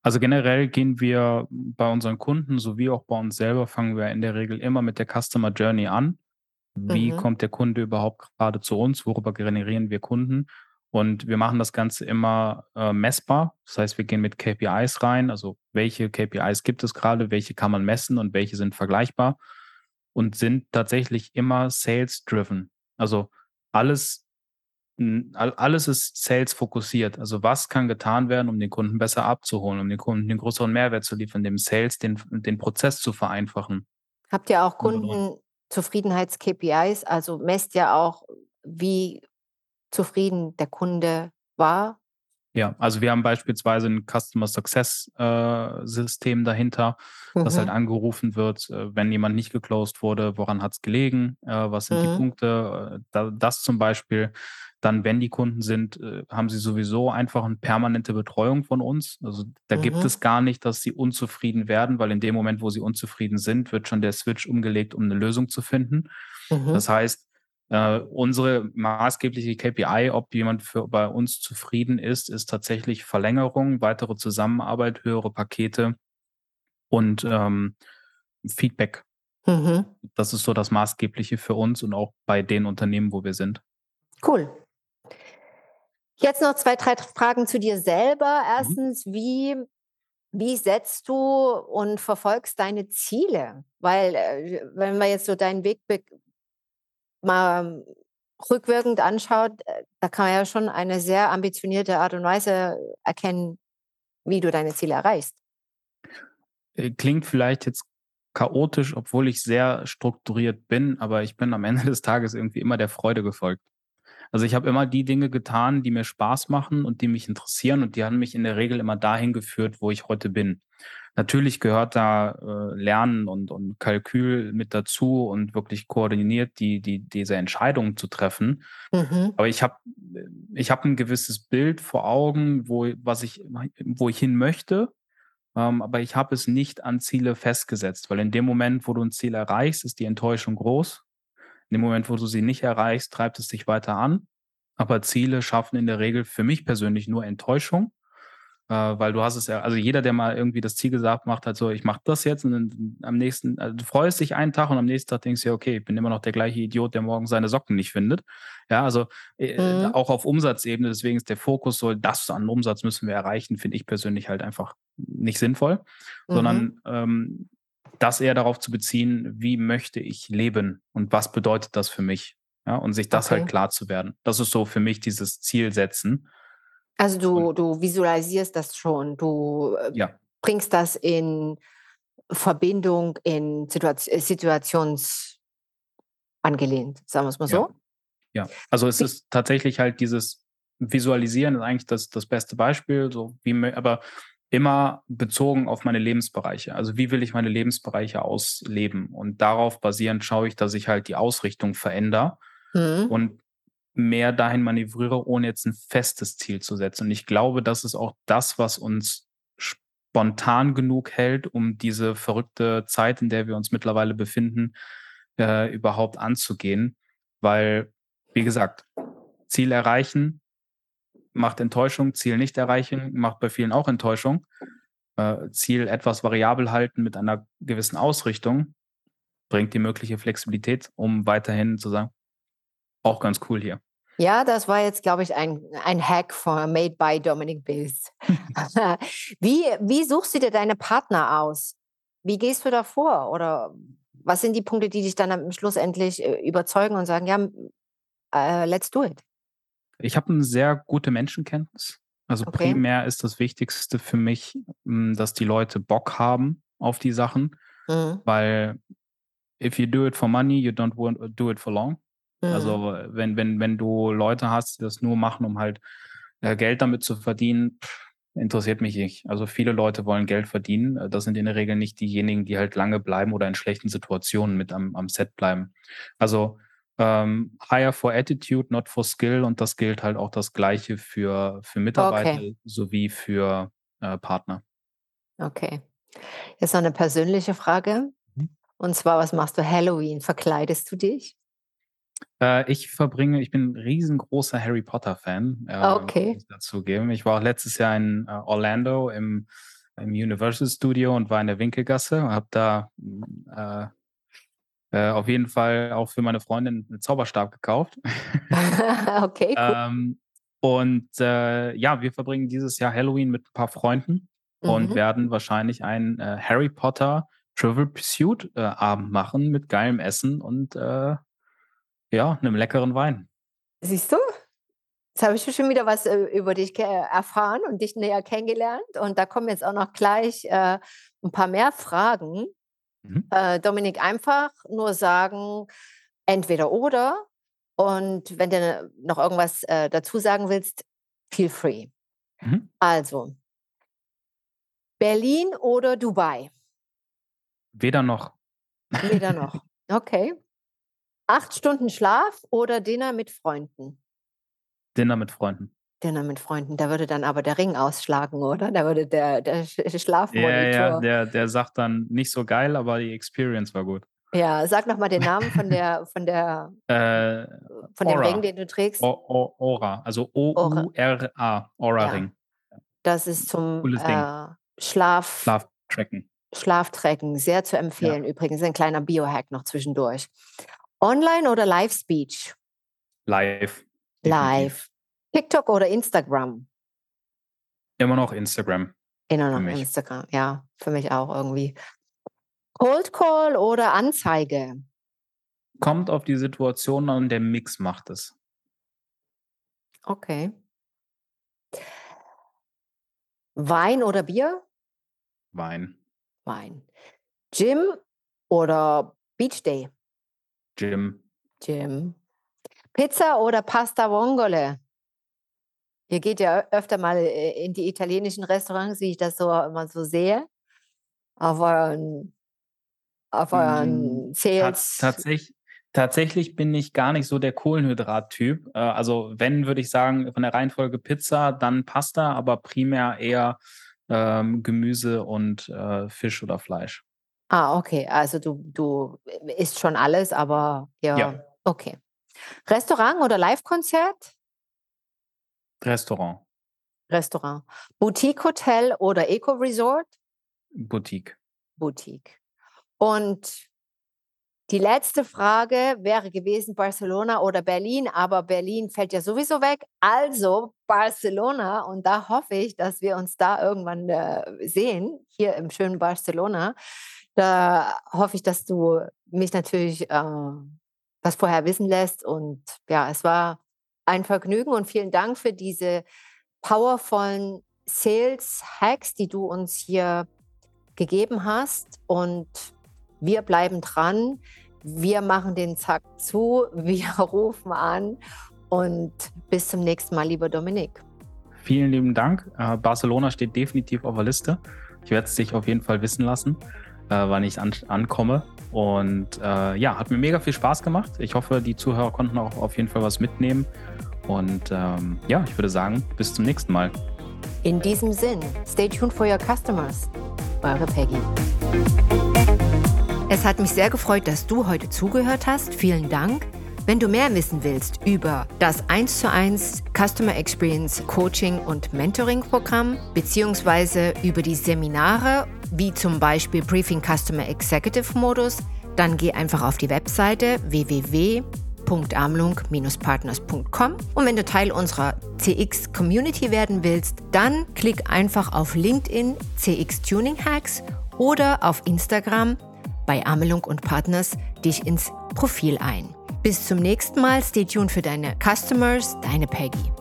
Also generell gehen wir bei unseren Kunden sowie auch bei uns selber, fangen wir in der Regel immer mit der Customer Journey an. Wie mhm. kommt der Kunde überhaupt gerade zu uns? Worüber generieren wir Kunden? Und wir machen das Ganze immer äh, messbar. Das heißt, wir gehen mit KPIs rein. Also welche KPIs gibt es gerade, welche kann man messen und welche sind vergleichbar und sind tatsächlich immer sales-driven. Also alles alles ist Sales fokussiert. Also was kann getan werden, um den Kunden besser abzuholen, um den Kunden den größeren Mehrwert zu liefern, dem Sales den, den Prozess zu vereinfachen. Habt ihr auch Kundenzufriedenheits-KPIs? Also messt ja auch, wie zufrieden der Kunde war? Ja, also wir haben beispielsweise ein Customer Success äh, System dahinter, mhm. das halt mhm. angerufen wird, äh, wenn jemand nicht geclosed wurde, woran hat es gelegen, äh, was sind mhm. die Punkte, äh, da, das zum Beispiel dann, wenn die Kunden sind, äh, haben sie sowieso einfach eine permanente Betreuung von uns. Also da mhm. gibt es gar nicht, dass sie unzufrieden werden, weil in dem Moment, wo sie unzufrieden sind, wird schon der Switch umgelegt, um eine Lösung zu finden. Mhm. Das heißt, äh, unsere maßgebliche KPI, ob jemand für, bei uns zufrieden ist, ist tatsächlich Verlängerung, weitere Zusammenarbeit, höhere Pakete und ähm, Feedback. Mhm. Das ist so das Maßgebliche für uns und auch bei den Unternehmen, wo wir sind. Cool. Jetzt noch zwei, drei Fragen zu dir selber. Mhm. Erstens, mhm. wie, wie setzt du und verfolgst deine Ziele? Weil, äh, wenn man jetzt so deinen Weg mal rückwirkend anschaut, äh, da kann man ja schon eine sehr ambitionierte Art und Weise erkennen, wie du deine Ziele erreichst. Äh, klingt vielleicht jetzt chaotisch, obwohl ich sehr strukturiert bin, aber ich bin am Ende des Tages irgendwie immer der Freude gefolgt. Also ich habe immer die Dinge getan, die mir Spaß machen und die mich interessieren und die haben mich in der Regel immer dahin geführt, wo ich heute bin. Natürlich gehört da äh, Lernen und, und Kalkül mit dazu und wirklich koordiniert die, die, diese Entscheidungen zu treffen. Mhm. Aber ich habe ich hab ein gewisses Bild vor Augen, wo, was ich, wo ich hin möchte. Ähm, aber ich habe es nicht an Ziele festgesetzt, weil in dem Moment, wo du ein Ziel erreichst, ist die Enttäuschung groß. In dem Moment, wo du sie nicht erreichst, treibt es dich weiter an. Aber Ziele schaffen in der Regel für mich persönlich nur Enttäuschung, äh, weil du hast es ja, also jeder, der mal irgendwie das Ziel gesagt macht, hat so, ich mache das jetzt und dann am nächsten, also du freust dich einen Tag und am nächsten Tag denkst du ja, okay, ich bin immer noch der gleiche Idiot, der morgen seine Socken nicht findet. Ja, also äh, mhm. auch auf Umsatzebene, deswegen ist der Fokus so, das an Umsatz müssen wir erreichen, finde ich persönlich halt einfach nicht sinnvoll, mhm. sondern ähm, das eher darauf zu beziehen, wie möchte ich leben und was bedeutet das für mich? Ja, und sich das halt okay. halt klar zu werden. Das ist so für mich dieses Ziel setzen. Also du, und, du visualisierst das schon, du äh, ja. bringst das in Verbindung, in Situation, äh, Situations angelehnt, sagen wir es mal so. Ja, ja. also es ist tatsächlich halt dieses Visualisieren ist eigentlich das, das beste Beispiel, so wie, aber immer bezogen auf meine Lebensbereiche. Also wie will ich meine Lebensbereiche ausleben? Und darauf basierend schaue ich, dass ich halt die Ausrichtung verändere mhm. und mehr dahin manövriere, ohne jetzt ein festes Ziel zu setzen. Und ich glaube, das ist auch das, was uns spontan genug hält, um diese verrückte Zeit, in der wir uns mittlerweile befinden, äh, überhaupt anzugehen. Weil, wie gesagt, Ziel erreichen, macht Enttäuschung, Ziel nicht erreichen, macht bei vielen auch Enttäuschung. Äh, Ziel etwas variabel halten mit einer gewissen Ausrichtung bringt die mögliche Flexibilität, um weiterhin zu sagen, auch ganz cool hier. Ja, das war jetzt, glaube ich, ein, ein Hack von Made by Dominic Bills. wie, wie suchst du dir deine Partner aus? Wie gehst du da vor? Oder was sind die Punkte, die dich dann am Schluss endlich äh, überzeugen und sagen, ja, uh, let's do it? Ich habe eine sehr gute Menschenkenntnis. Also okay. primär ist das Wichtigste für mich, hm, dass die Leute Bock haben auf die Sachen, mhm. weil if you do it for money, you don't want do it for long. Also, mhm. Also wenn, wenn, wenn du Leute hast, die das nur machen, um halt äh, Geld damit zu verdienen, pff, interessiert mich nicht. Also viele Leute wollen Geld verdienen. Äh, das sind in der Regel nicht diejenigen, die halt lange bleiben oder in schlechten Situationen mit am, am Set bleiben. Also ähm, hire for attitude, not for skill. Und das gilt halt auch das Gleiche für, für Mitarbeiter okay. sowie für äh, Partner. Okay. Jetzt noch eine persönliche Frage. Mhm. Und zwar, was machst du Halloween? Verkleidest du dich? Äh, ich verbringe, ich bin ein riesengroßer Harry Potter-Fan. Äh, okay. Ich dazu geben. Ich war auch letztes Jahr in äh, Orlando im, im Universal Studio und war in der Winkelgasse und habe da äh, äh, auf jeden Fall auch für meine Freundin einen Zauberstab gekauft. okay, cool. ähm, und äh, ja, wir verbringen dieses Jahr Halloween mit ein paar Freunden mhm. und werden wahrscheinlich einen Harry Potter Trivial Pursuit Abend machen mit geilem Essen und ja, einem leckeren Wein. Siehst du? Jetzt habe ich schon wieder was äh, über dich erfahren und dich näher kennengelernt. Und da kommen jetzt auch noch gleich äh, ein paar mehr Fragen. Mhm. Äh, Dominik, einfach nur sagen, entweder oder. Und wenn du noch irgendwas äh, dazu sagen willst, feel free. Mhm. Also, Berlin oder Dubai? Weder noch. Weder noch. Okay. Acht Stunden Schlaf oder Dinner mit Freunden? Dinner mit Freunden. Dinner mit Freunden. Da würde dann aber der Ring ausschlagen, oder? Da würde der, der Schlafmonitor. Ja, ja, der, der sagt dann nicht so geil, aber die Experience war gut. Ja, sag nochmal den Namen von der, von der, äh, von dem Ring, den du trägst. O, o, Ora, also O-U-R-A, Aura-Ring. Ja. Das ist zum äh, Schlaf. Schlaftracken. Schlaftracken, sehr zu empfehlen. Ja. Übrigens ein kleiner Biohack noch zwischendurch. Online oder Live-Speech? Live. Live. TikTok oder Instagram? Immer noch Instagram. Immer noch Instagram, ja, für mich auch irgendwie. Cold Call oder Anzeige? Kommt auf die Situation an, der Mix macht es. Okay. Wein oder Bier? Wein. Wein. Gym oder Beach Day? Jim. Jim. Pizza oder Pasta Vongole? Ihr geht ja öfter mal äh, in die italienischen Restaurants, wie ich das so immer so sehe. Auf euren, auf euren mm, Sales. Tatsächlich, tatsächlich bin ich gar nicht so der Kohlenhydrat-Typ. Äh, also wenn, würde ich sagen, von der Reihenfolge Pizza, dann Pasta, aber primär eher ähm, Gemüse und äh, Fisch oder Fleisch. Ah, okay. Also du, du isst schon alles, aber ja, Ja. okay. Restaurant oder Live-Konzert? Restaurant, Restaurant. Boutique-Hotel oder Eco-Resort? Boutique. Boutique. Und die letzte Frage wäre gewesen Barcelona oder Berlin, aber Berlin fällt ja sowieso weg. Also Barcelona und da hoffe ich, dass wir uns da irgendwann äh, sehen, hier im schönen Barcelona. Da hoffe ich, dass du mich natürlich äh, was vorher wissen lässt. Und ja, es war ein Vergnügen und vielen Dank für diese powervollen Sales-Hacks, die du uns hier gegeben hast. Und wir bleiben dran. Wir machen den Zack zu. Wir rufen an. Und bis zum nächsten Mal, lieber Dominik. Vielen lieben Dank. Äh, Barcelona steht definitiv auf der Liste. Ich werde es dich auf jeden Fall wissen lassen äh, wann ich an, ankomme. Und äh, ja, hat mir mega viel Spaß gemacht. Ich hoffe, die Zuhörer konnten auch auf jeden Fall was mitnehmen. Und ähm, ja, ich würde sagen, bis zum nächsten Mal. In diesem Sinn, stay tuned for your customers. Eure Peggy. Es hat mich sehr gefreut, dass du heute zugehört hast. Vielen Dank. Wenn du mehr wissen willst über das 1 zu 1 Customer Experience Coaching und Mentoring Programm beziehungsweise über die Seminare wie zum Beispiel Briefing Customer Executive Modus, dann geh einfach auf die Webseite www.peggy-amelo.com www.amelung-partners.com und wenn du Teil unserer CX Community werden willst, dann klick einfach auf LinkedIn CX Tuning Hacks oder auf Instagram bei Amelung und Partners dich ins Profil ein. Bis zum nächsten Mal, stay tuned für deine Customers, deine Peggy.